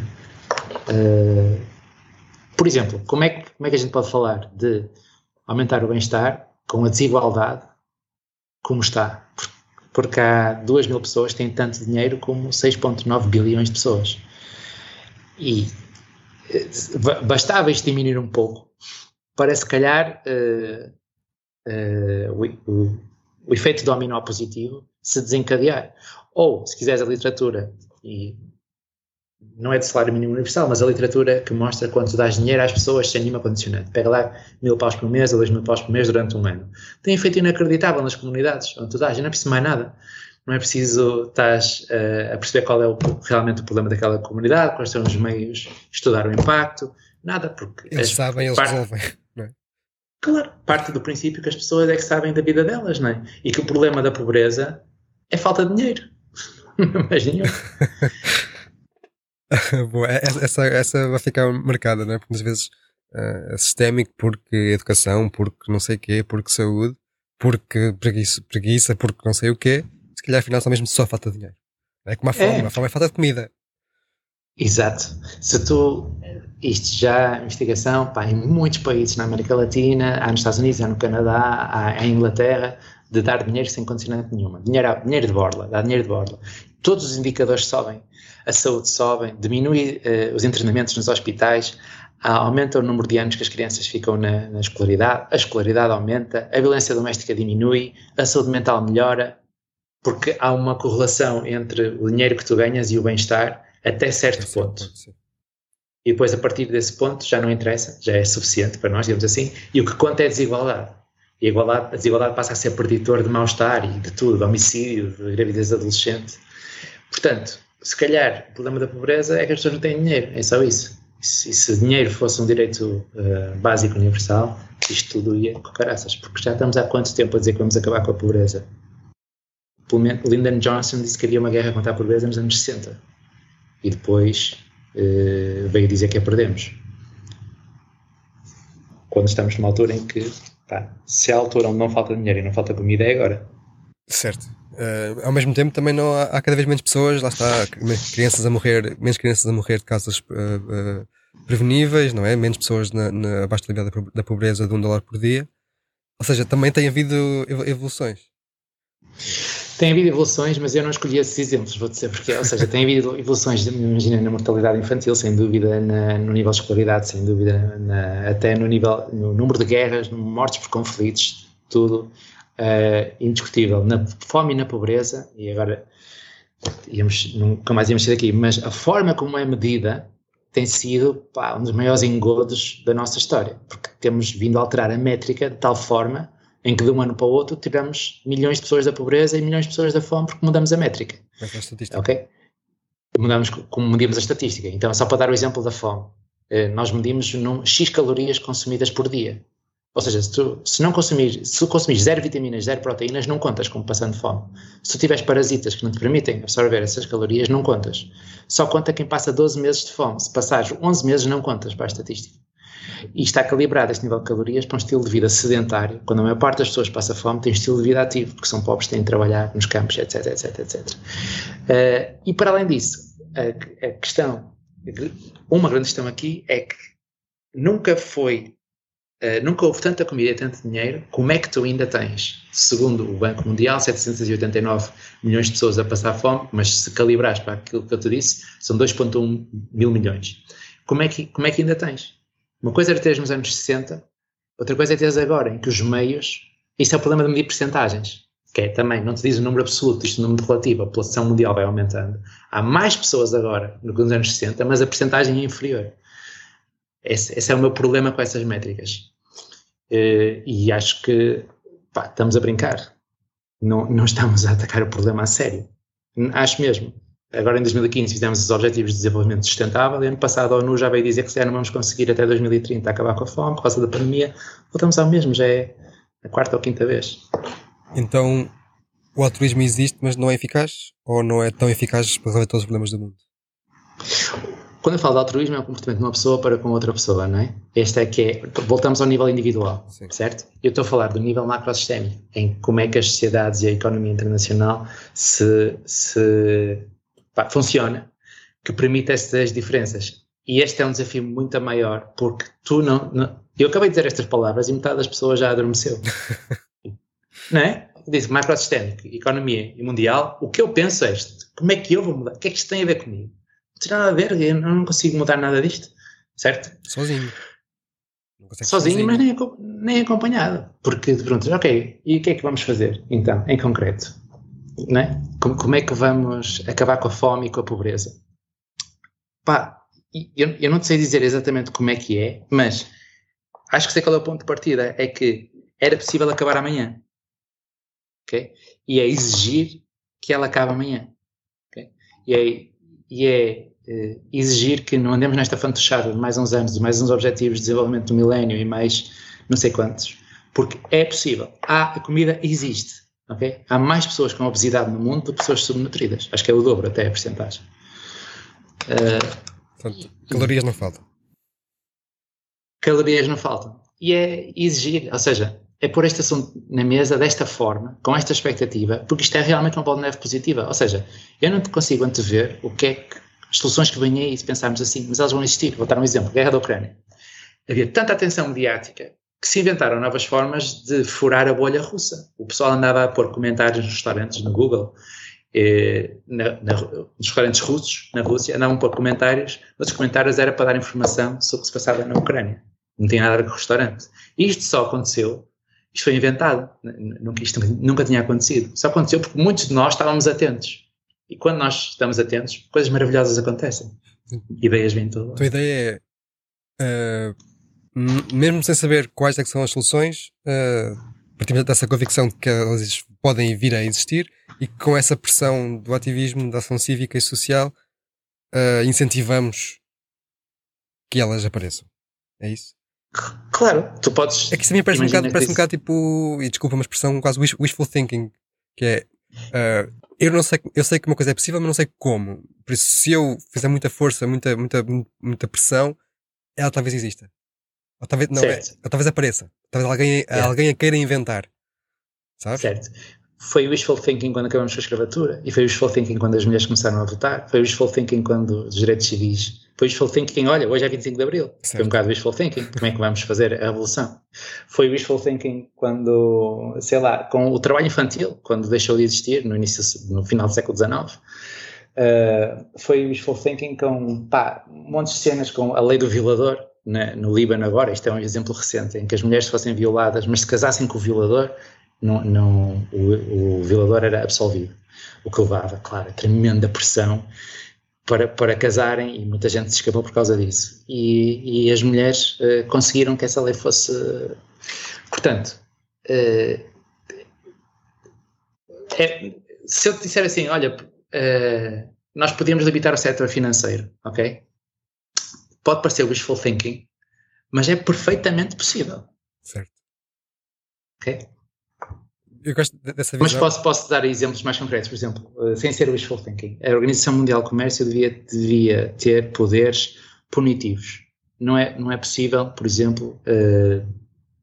Uh, por exemplo, como é, que, como é que a gente pode falar de aumentar o bem-estar com a desigualdade como está? Porque há 2 mil pessoas que têm tanto dinheiro como 6,9 bilhões de pessoas. E eh, bastava isto diminuir um pouco para, se calhar, uh, uh, o, o, o efeito dominó positivo se desencadear. Ou, se quiseres a literatura, e não é de salário mínimo universal, mas a literatura que mostra quanto dás dinheiro às pessoas sem nenhuma condicionante. Pega lá mil paus por mês ou dois mil paus por mês durante um ano. Tem efeito inacreditável nas comunidades onde tu dás, e não é preciso mais nada. Não é preciso estás uh, a perceber qual é o, realmente o problema daquela comunidade, quais são os meios, estudar o impacto, nada, porque... Eles sabem, eles resolvem. É? Claro, parte do princípio que as pessoas é que sabem da vida delas, não é? E que o problema da pobreza é falta de dinheiro. Mais nenhum. Boa, é, essa, essa vai ficar marcada, né? Porque às vezes uh, é sistémico porque educação, porque não sei o quê, porque saúde, porque preguiça, preguiça, porque não sei o quê. Se calhar afinal só mesmo só falta de dinheiro. É como a fome, é. a fome é falta de comida. Exato. Se tu, isto já, investigação, pá, em muitos países na América Latina, há nos Estados Unidos, há no Canadá, há em Inglaterra, de dar dinheiro sem condicionante nenhuma. Dinheiro, dinheiro de borla, dá dinheiro de borla. Todos os indicadores sobem a saúde sobe, diminui uh, os internamentos nos hospitais, aumenta o número de anos que as crianças ficam na, na, escolaridade, a escolaridade aumenta, a violência doméstica diminui, a saúde mental melhora, porque há uma correlação entre o dinheiro que tu ganhas e o bem-estar até certo ponto. E depois, a partir desse ponto, já não interessa, já é suficiente para nós, digamos assim, e o que conta é a desigualdade. E a, igualdade, a desigualdade passa a ser preditor de mal-estar e de tudo, de homicídio, de gravidez adolescente. Portanto, se calhar o problema da pobreza é que as pessoas não têm dinheiro, é só isso. E se, se dinheiro fosse um direito uh, básico universal, isto tudo ia com caraças, porque já estamos há quanto tempo a dizer que vamos acabar com a pobreza? Lyndon Johnson disse que havia uma guerra contra a pobreza nos anos 60 e depois uh, veio dizer que a perdemos. Quando estamos numa altura em que, pá, se a altura onde não falta dinheiro e não falta comida é agora. Certo. Uh, ao mesmo tempo também não há, há, cada vez menos pessoas, lá está, crianças a morrer, menos crianças a morrer de causas uh, uh, preveníveis, não é? Menos pessoas na, na, abaixo da da pobreza de um dólar por dia. Ou seja, também tem havido evoluções. Tem havido evoluções, mas eu não escolhi esses exemplos, vou dizer porque, ou seja, tem havido evoluções, imagina, na mortalidade infantil, sem dúvida, na, no nível de escolaridade, sem dúvida, na, até no nível, no número de guerras, mortes por conflitos, tudo uh, indiscutível. Na fome e na pobreza, e agora íamos, nunca mais íamos sair daqui, mas a forma como é medida tem sido pá, um dos maiores engodos da nossa história, porque temos vindo a alterar a métrica de tal forma em que de um ano para o outro tivemos milhões de pessoas da pobreza e milhões de pessoas da fome porque mudamos a métrica. É a estatística. Ok? Mudamos como medimos a estatística. Então, só para dar o exemplo da fome, eh, nós medimos X calorias consumidas por dia. Ou seja, se, tu, se não consumir, se consumir zero vitaminas, zero proteínas, não contas como passando fome. Se tu tiveres parasitas que não te permitem absorver essas calorias, não contas. Só conta quem passa 12 meses de fome. Se passares 11 meses, não contas para a estatística. E está calibrado este nível de calorias para um estilo de vida sedentário. Quando a maior parte das pessoas passa fome, tem um estilo de vida ativo, porque são pobres, têm de trabalhar nos campos, etc, etc, etc. Uh, e para além disso, a, a questão, uma grande questão aqui é que nunca foi Uh, nunca houve tanta comida e tanto dinheiro, como é que tu ainda tens, segundo o Banco Mundial, 789 milhões de pessoas a passar fome, mas se calibrares para aquilo que eu te disse, são 2,1 mil milhões. Como é, que, como é que ainda tens? Uma coisa era teres nos anos 60, outra coisa é teres agora, em que os meios, isso é o problema de medir percentagens, que é também, não te diz o número absoluto, é o número relativo, a população mundial vai aumentando. Há mais pessoas agora do que nos anos 60, mas a percentagem é inferior. Esse, esse, é o meu problema com essas métricas. Uh, e acho que pá, estamos a brincar. Não, não estamos a atacar o problema a sério. Acho mesmo. Agora em 2015 fizemos os Objetivos de Desenvolvimento Sustentável e ano passado a ONU já veio dizer que se não vamos conseguir até 2030 acabar com a fome por causa da pandemia. Voltamos ao mesmo, já é a quarta ou quinta vez. Então o altruísmo existe, mas não é eficaz? Ou não é tão eficaz para resolver todos os problemas do mundo? quando eu falo de altruísmo, é o comportamento de uma pessoa para com outra pessoa, não é? Este é que é. Voltamos ao nível individual, Sim. certo? Eu estou a falar do nível macrosistémico, em como é que as sociedades e a economia internacional se, se pá, funciona, que permite estas diferenças. E este é um desafio muito maior, porque tu não, não. Eu acabei de dizer estas palavras e metade das pessoas já adormeceu. não é? Disse macrosistémico, economia e mundial. O que eu penso é este: como é que eu vou mudar? O que é que isto tem a ver comigo? Não tem nada a ver, eu não consigo mudar nada disto, certo? Sozinho. Sozinho, sozinho, mas nem, nem acompanhado. Porque te perguntas, ok, e o que é que vamos fazer, então, em concreto? Né? Como, como é que vamos acabar com a fome e com a pobreza? Pá, eu, eu não sei dizer exatamente como é que é, mas acho que sei qual é o ponto de partida. É que era possível acabar amanhã. ok? E é exigir que ela acabe amanhã. E é e é eh, exigir que não andemos nesta fantochada de mais uns anos e mais uns objetivos de desenvolvimento do milénio e mais não sei quantos, porque é possível. Há, a comida existe, ok? Há mais pessoas com obesidade no mundo do que pessoas subnutridas. Acho que é o dobro até a porcentagem. Uh, Portanto, calorias não faltam. Calorias não faltam. E é exigir, ou seja, é pôr este assunto na mesa desta forma, com esta expectativa, porque isto é realmente uma bola de neve positiva. Ou seja, eu não consigo antever o que é que, as soluções que vêm aí, se pensarmos assim, mas elas vão existir. Vou dar um exemplo: Guerra da Ucrânia. Havia tanta atenção mediática que se inventaram novas formas de furar a bolha russa. O pessoal andava a pôr comentários nos restaurantes no Google, eh, na, na, nos restaurantes russos, na Rússia, andavam a pôr comentários, mas os comentários era para dar informação sobre o que se passava na Ucrânia. Não tinha nada a ver com o restaurante. E isto só aconteceu isto foi inventado, nunca, isto nunca tinha acontecido. Só aconteceu porque muitos de nós estávamos atentos. E quando nós estamos atentos, coisas maravilhosas acontecem. Ideias vêm todas. A tua ideia é, uh, mesmo sem saber quais é são as soluções, uh, partimos dessa convicção de que elas podem vir a existir e que com essa pressão do ativismo, da ação cívica e social, uh, incentivamos que elas apareçam. É isso? Claro, tu podes. É que isso a mim parece um bocado, parece um bocado tipo, e desculpa uma expressão quase wishful thinking, que é uh, eu não sei, eu sei que uma coisa é possível, mas não sei como. Por isso, se eu fizer muita força, muita, muita, muita pressão, ela talvez exista. Ou talvez, não, é, ou talvez apareça. Talvez alguém, alguém a queira inventar. Sabe? Certo. Foi wishful thinking quando acabamos com a escravatura, e foi wishful thinking quando as mulheres começaram a votar, foi wishful thinking quando os direitos civis foi wishful thinking, olha, hoje é 25 de Abril. Certo. Foi um bocado wishful thinking. Como é que vamos fazer a revolução? Foi wishful thinking quando, sei lá, com o trabalho infantil, quando deixou de existir, no início, no final do século XIX. Uh, foi wishful thinking com, pá, um monte de cenas com a lei do violador, né, no Líbano agora, isto é um exemplo recente, em que as mulheres fossem violadas, mas se casassem com o violador, não, não, o, o violador era absolvido. O que levava, claro, a tremenda pressão para, para casarem e muita gente se escapou por causa disso. E, e as mulheres uh, conseguiram que essa lei fosse. Portanto, uh, é, se eu te disser assim, olha, uh, nós podíamos limitar o setor financeiro, ok? Pode parecer wishful thinking, mas é perfeitamente possível. Certo. Ok? eu gosto dessa visão. Mas posso, posso dar exemplos mais concretos, por exemplo, uh, sem ser wishful thinking. A Organização Mundial do Comércio devia, devia ter poderes punitivos. Não é, não é possível, por exemplo, uh,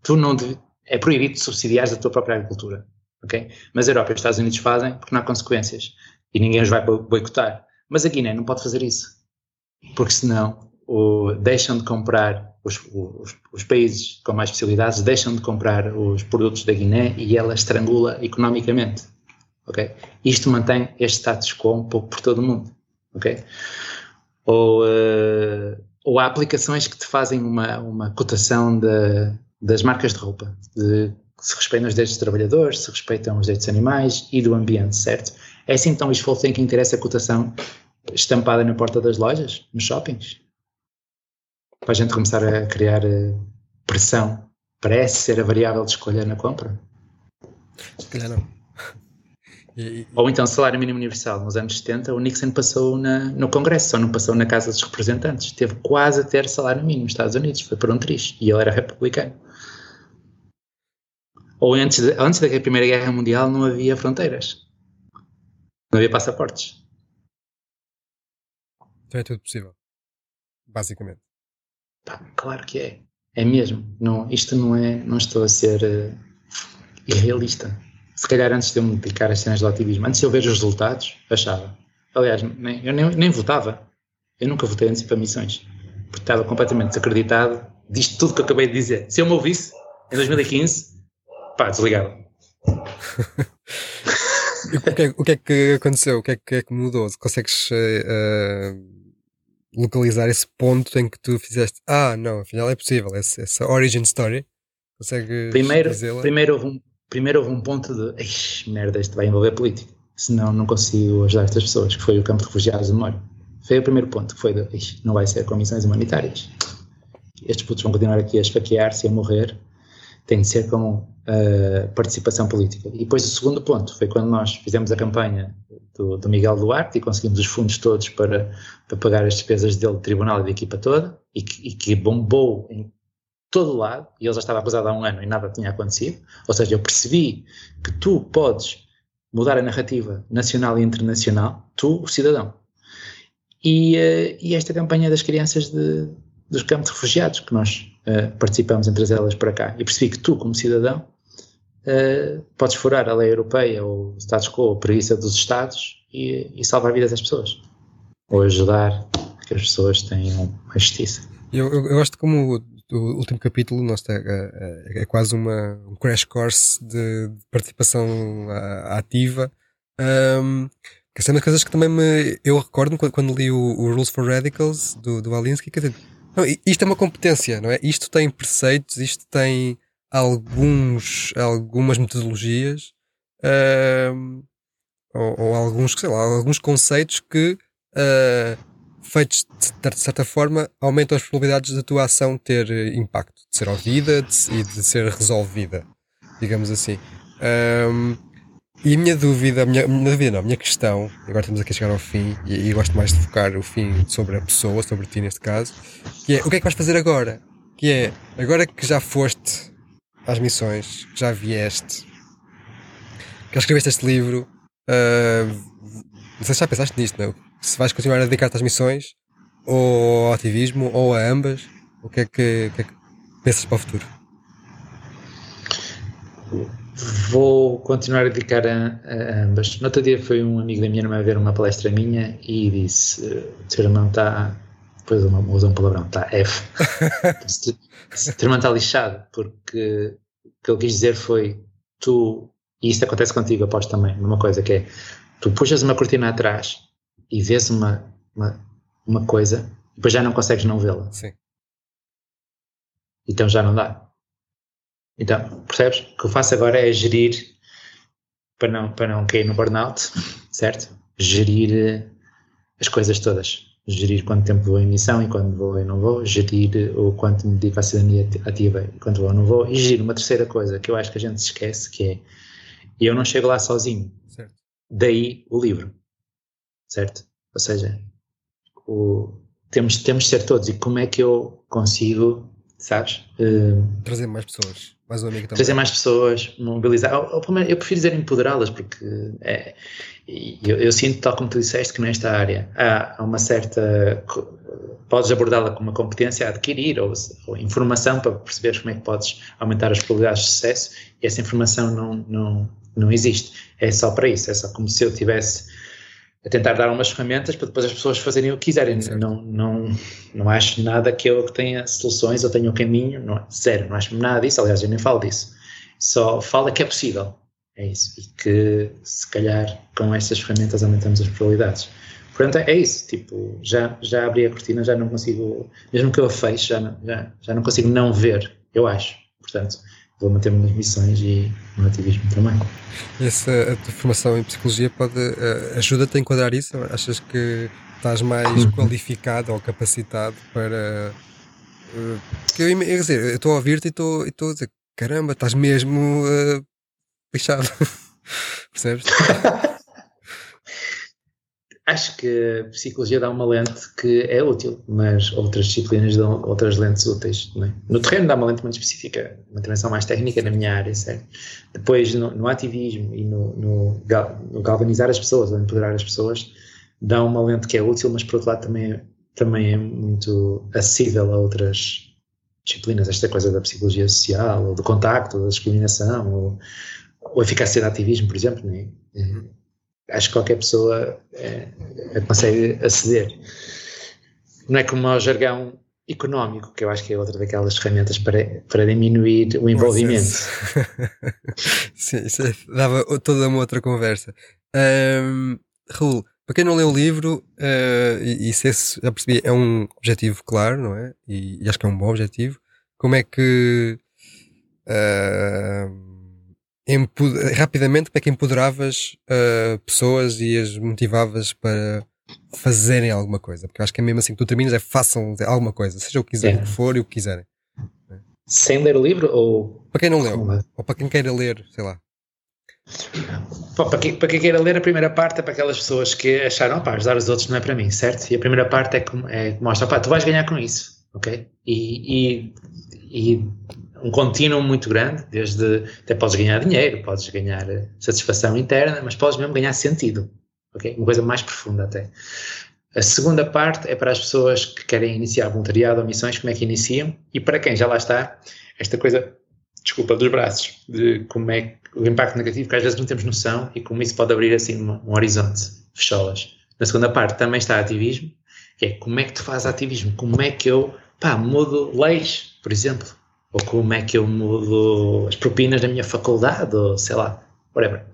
tu não deve, é proibido subsidiar a tua própria agricultura, ok? Mas a Europa e os Estados Unidos fazem porque não há consequências e ninguém os vai boicotar. Mas a Guiné não pode fazer isso, porque senão o, deixam de comprar os, os, os, países com mais especialidades deixam de comprar os produtos da Guiné e ela estrangula economicamente. Okay? Isto mantém este status quo um pouco por todo o mundo. Okay? Ou, uh, ou há aplicações que te fazem uma, uma cotação de, das marcas de roupa, de se respeitam os direitos dos trabalhadores, se respeitam os direitos dos animais e do ambiente, certo? É assim então o tem que interessa a cotação estampada na porta das lojas, nos shoppings? Para a gente começar a criar eh, pressão, parece ser a variável de escolha na compra? Se calhar não. E, Ou então salário mínimo universal. Nos anos 70, o Nixon passou na, no Congresso, só não passou na Casa dos Representantes. Teve quase a ter salário mínimo nos Estados Unidos, foi por um triz, e ele era republicano. Ou antes, de, antes da Primeira Guerra Mundial não havia fronteiras. Não havia passaportes. Então é tudo possível. basicamente. Pá, claro que é. É mesmo. Não, isto não é. Não estou a ser uh, irrealista. Se calhar antes de eu me dedicar às cenas do ativismo, antes de eu ver os resultados, achava. Aliás, nem, eu nem, nem votava. Eu nunca votei antes para missões. Porque estava completamente desacreditado disto tudo que eu acabei de dizer. Se eu me ouvisse em 2015, pá, desligava. o, que é, o que é que aconteceu? O que é que, é que mudou? Consegues uh, localizar esse ponto em que tu fizeste ah, não, afinal é possível, essa, essa origin story? Consegues primeiro, primeiro houve um primeiro houve um ponto de merda, isto vai envolver política, senão não consigo ajudar estas pessoas, que foi o campo de refugiados de memória. Foi o primeiro ponto, que foi de não vai ser com missões humanitárias. Estes putos vão continuar aqui a esfaquear-se e a morrer, tem de ser com uh, participação política. E depois o segundo ponto foi quando nós fizemos a campanha do, do, Miguel Duarte e conseguimos os fundos todos para, para pagar as despesas dele, do tribunal e da equipa toda, e que, e que bombou em todo lado, e ele já estava acusado há um ano e nada tinha acontecido. Ou seja, eu percebi que tu podes mudar a narrativa nacional e internacional, tu, o cidadão. E, uh, e esta campanha das crianças de, dos campos de refugiados, que nós uh, participamos entre elas para cá, e percebi que tu, como cidadão, uh, podes furar a lei europeia ou o status quo, ou preguiça dos Estados e, e salvar vidas das pessoas. Ou ajudar que as pessoas tenham a justiça. Eu, eu, eu gosto como o último capítulo nós é, é, é, quase uma, um crash course de, de participação ativa. Um, que são as coisas que também me. Eu recordo quando, quando li o, o, Rules for Radicals do, do Alinsky, dizer, não, isto é uma competência, não é? Isto tem preceitos, isto tem alguns, algumas metodologias um, ou, ou, alguns, sei lá, alguns conceitos que uh, feitos de certa forma, aumentam as probabilidades da tua ação ter eh, impacto, de ser ouvida de, e de ser resolvida, digamos assim. E a minha dúvida, a minha, minha dúvida não, a minha questão, agora estamos aqui a chegar ao fim, e, e, gosto mais de focar o fim sobre a pessoa, sobre ti neste caso, que é o que é que vais fazer agora? Que é, agora que já foste às missões, que já vieste, que já escreveste este livro, uh, não sei se já pensaste nisto, não? se vais continuar a dedicar-te às missões, ou ao ativismo, ou a ambas, o que é que, que, é que pensas para o futuro? Vou continuar a dedicar a, a, ambas. No outro dia foi um amigo da minha irmã ver uma palestra minha e disse: o teu irmão está. Depois usou um palavrão, está F. o teu irmão está lixado, porque o que ele quis dizer foi: tu, e isto acontece contigo, aposto também, uma coisa que é: tu puxas uma cortina atrás e vês uma, uma, uma coisa, depois já não consegues não vê-la. Sim. Então já não dá. Então, percebes? O que eu faço agora é gerir para não, para não cair no burnout, certo? Gerir eh, as coisas todas. Gerir quanto tempo vou em missão e quando vou e não vou, gerir o quanto me dedico à cidadania ativa e quando vou ou não vou, e gerir uma terceira coisa que eu acho que a gente se esquece, que é eu não chego lá sozinho. Certo. Daí o livro certo? Ou seja, o, temos, temos de ser todos. E como é que eu consigo, sabes? Uh, trazer mais pessoas, mais um amigo também. Trazer mais pessoas, mobilizar. Ou, ou, eu prefiro dizer empoderá-las, porque é, eu, eu, sinto, tal como tu disseste, que nesta área há, uma certa. Podes abordá-la como uma competência a adquirir ou, ou, informação para perceberes como é que podes aumentar as probabilidades de sucesso e essa informação não, não, não existe. É só para isso, é só como se eu tivesse a tentar dar umas ferramentas para depois as pessoas fazerem o que quiserem. Não, não, não acho nada que eu tenha soluções ou tenha um caminho, não, zero, não acho nada disso, aliás, eu nem falo disso. Só falo que é possível, é isso, e que se calhar com estas ferramentas aumentamos as probabilidades. Portanto, é isso, tipo, já, já abri a cortina, já não consigo, mesmo que eu a feche, já não, já, já não consigo não ver, eu acho. Portanto, vou manter-me nas missões e no ativismo também. Essa a tua formação em psicologia pode uh, ajuda-te a enquadrar isso? Achas que estás mais uhum. qualificado ou capacitado para uh, eu, quer dizer, eu estou a ouvir-te e estou, estou a dizer caramba, estás mesmo uh. Percebes? Acho que a psicologia dá uma lente que é útil, mas outras disciplinas dão outras lentes úteis. É? No terreno dá uma lente muito específica, uma dimensão mais técnica na minha área, certo? Depois, no, no ativismo e no, no, no, galvanizar as pessoas, ou empoderar as pessoas, dá uma lente que é útil, mas por outro lado também também é muito acessível a outras disciplinas, esta coisa da psicologia social, ou do contacto, da discriminação, ou, ou a eficácia do ativismo, por exemplo. Né? Acho que qualquer pessoa é, é, consegue aceder. Não é como ao jargão económico, que eu acho que é outra daquelas ferramentas para, para diminuir o envolvimento. Sim, isso é, dava toda uma outra conversa. Um, Raul, para quem não leu o livro, uh, e, e se esse, já percebi, é um objetivo claro, não é? E, e acho que é um bom objetivo. Como é que uh, rapidamente como é que empoderavas uh, pessoas e as motivavas para fazerem alguma coisa? Porque acho que é mesmo assim que tu terminas, é façam alguma coisa, seja o que quiserem, é. o que for e o que quiserem. Sem ler o livro ou. Para quem não leu, ou para quem queira ler, sei lá. Pô, para, quem, para quem queira ler a primeira parte é para aquelas pessoas que acharam, pá, ajudar os outros não é para mim, certo? E a primeira parte é que, é que mostra, pá, tu vais ganhar com isso, ok? E, e, e um contínuo muito grande, desde até podes ganhar dinheiro, podes ganhar satisfação interna, mas podes mesmo ganhar sentido, ok? Uma coisa mais profunda até. A segunda parte é para as pessoas que querem iniciar voluntariado ou missões, como é que iniciam, e para quem já lá está, esta coisa, desculpa, dos braços, de como é o impacto negativo, que às vezes não temos noção e como isso pode abrir assim um, um horizonte, fechá-las. Na segunda parte também está ativismo, que é como é que tu fazes ativismo, como é que eu, pá, mudo leis, por exemplo, ou como é que eu mudo as propinas da minha faculdade, ou sei lá, whatever.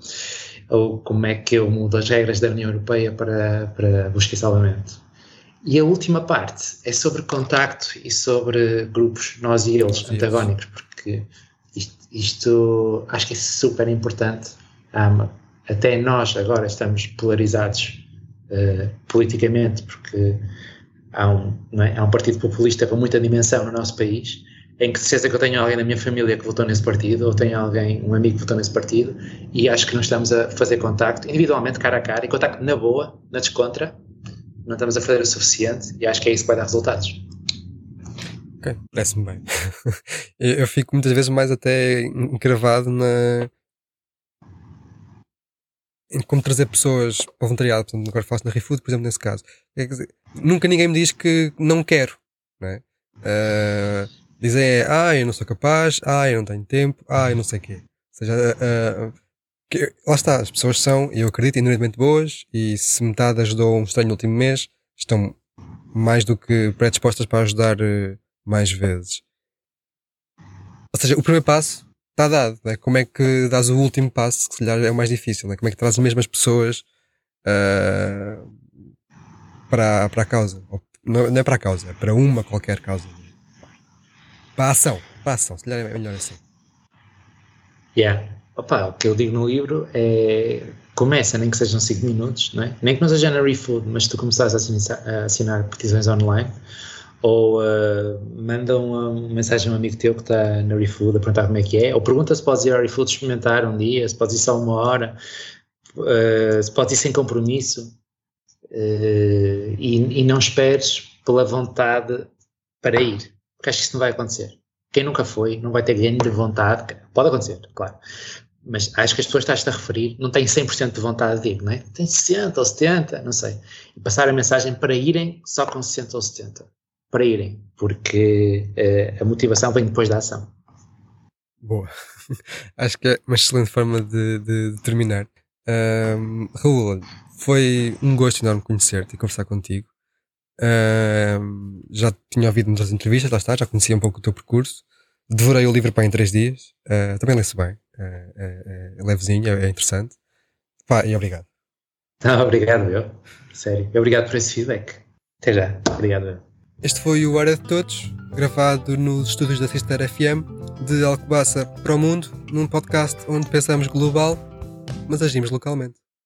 Ou como é que eu mudo as regras da União Europeia para, para busca e salvamento. E a última parte é sobre contacto e sobre grupos, nós e eles, antagónicos, porque isto, isto, acho que é super importante. Um, até nós agora estamos polarizados uh, politicamente, porque há um, é? há um partido populista com muita dimensão no nosso país em que certeza que eu tenho alguém na minha família que votou nesse partido, ou tenho alguém, um amigo que votou nesse partido, e acho que não estamos a fazer contacto individualmente, cara a cara, e contacto na boa, na descontra, não estamos a fazer o suficiente, e acho que é isso que vai dar resultados. Ok, parece-me bem. eu fico muitas vezes mais até encravado na. em como trazer pessoas para o voluntariado, portanto, agora faço na ReFood, por exemplo, nesse caso. É dizer, nunca ninguém me diz que não quero, não é? Uh, Dizem é, ah, eu não sou capaz, ah, eu não tenho tempo, ah, eu não sei o quê. Ou seja, uh, que, lá está, as pessoas são, eu acredito, inerente boas e se metade ajudou um estranho no último mês, estão mais do que predispostas para ajudar uh, mais vezes. Ou seja, o primeiro passo está dado. Né? Como é que dás o último passo, que se calhar é o mais difícil? Né? Como é que traz as mesmas pessoas uh, para, para a causa? Ou, não, não é para a causa, é para uma qualquer causa. Ação, se calhar é melhor assim. Yeah. Opa, o que eu digo no livro é começa, nem que sejam 5 minutos, não é? nem que não seja na ReFood, mas tu começares a assinar, a assinar petições online ou uh, manda uma mensagem a um amigo teu que está na ReFood a perguntar como é que é, ou pergunta se podes ir à ReFood experimentar um dia, se podes ir só uma hora, uh, se podes ir sem compromisso uh, e, e não esperes pela vontade para ir porque acho que isso não vai acontecer. Quem nunca foi não vai ter grande vontade, pode acontecer, claro, mas acho que as pessoas estás-te a referir não têm 100% de vontade de ir, não é? Tem 60 ou 70, não sei. E passar a mensagem para irem só com 60 ou 70. Para irem, porque uh, a motivação vem depois da ação. Boa. acho que é uma excelente forma de, de, de terminar. Um, Raul, foi um gosto enorme conhecer-te e conversar contigo. Uh, já tinha ouvido muitas entrevistas, lá está, já conhecia um pouco o teu percurso. Devorei o livro para em três dias. Uh, também lê-se bem. Uh, é, levezinho, é, é interessante. Pá, e obrigado. Ah, obrigado, eu. Sério. Obrigado por esse feedback. Até já. Obrigado. Este foi o Área de Todos, gravado nos estúdios da Sister FM, de Alcobaça para o Mundo, num podcast onde pensamos global, mas agimos localmente.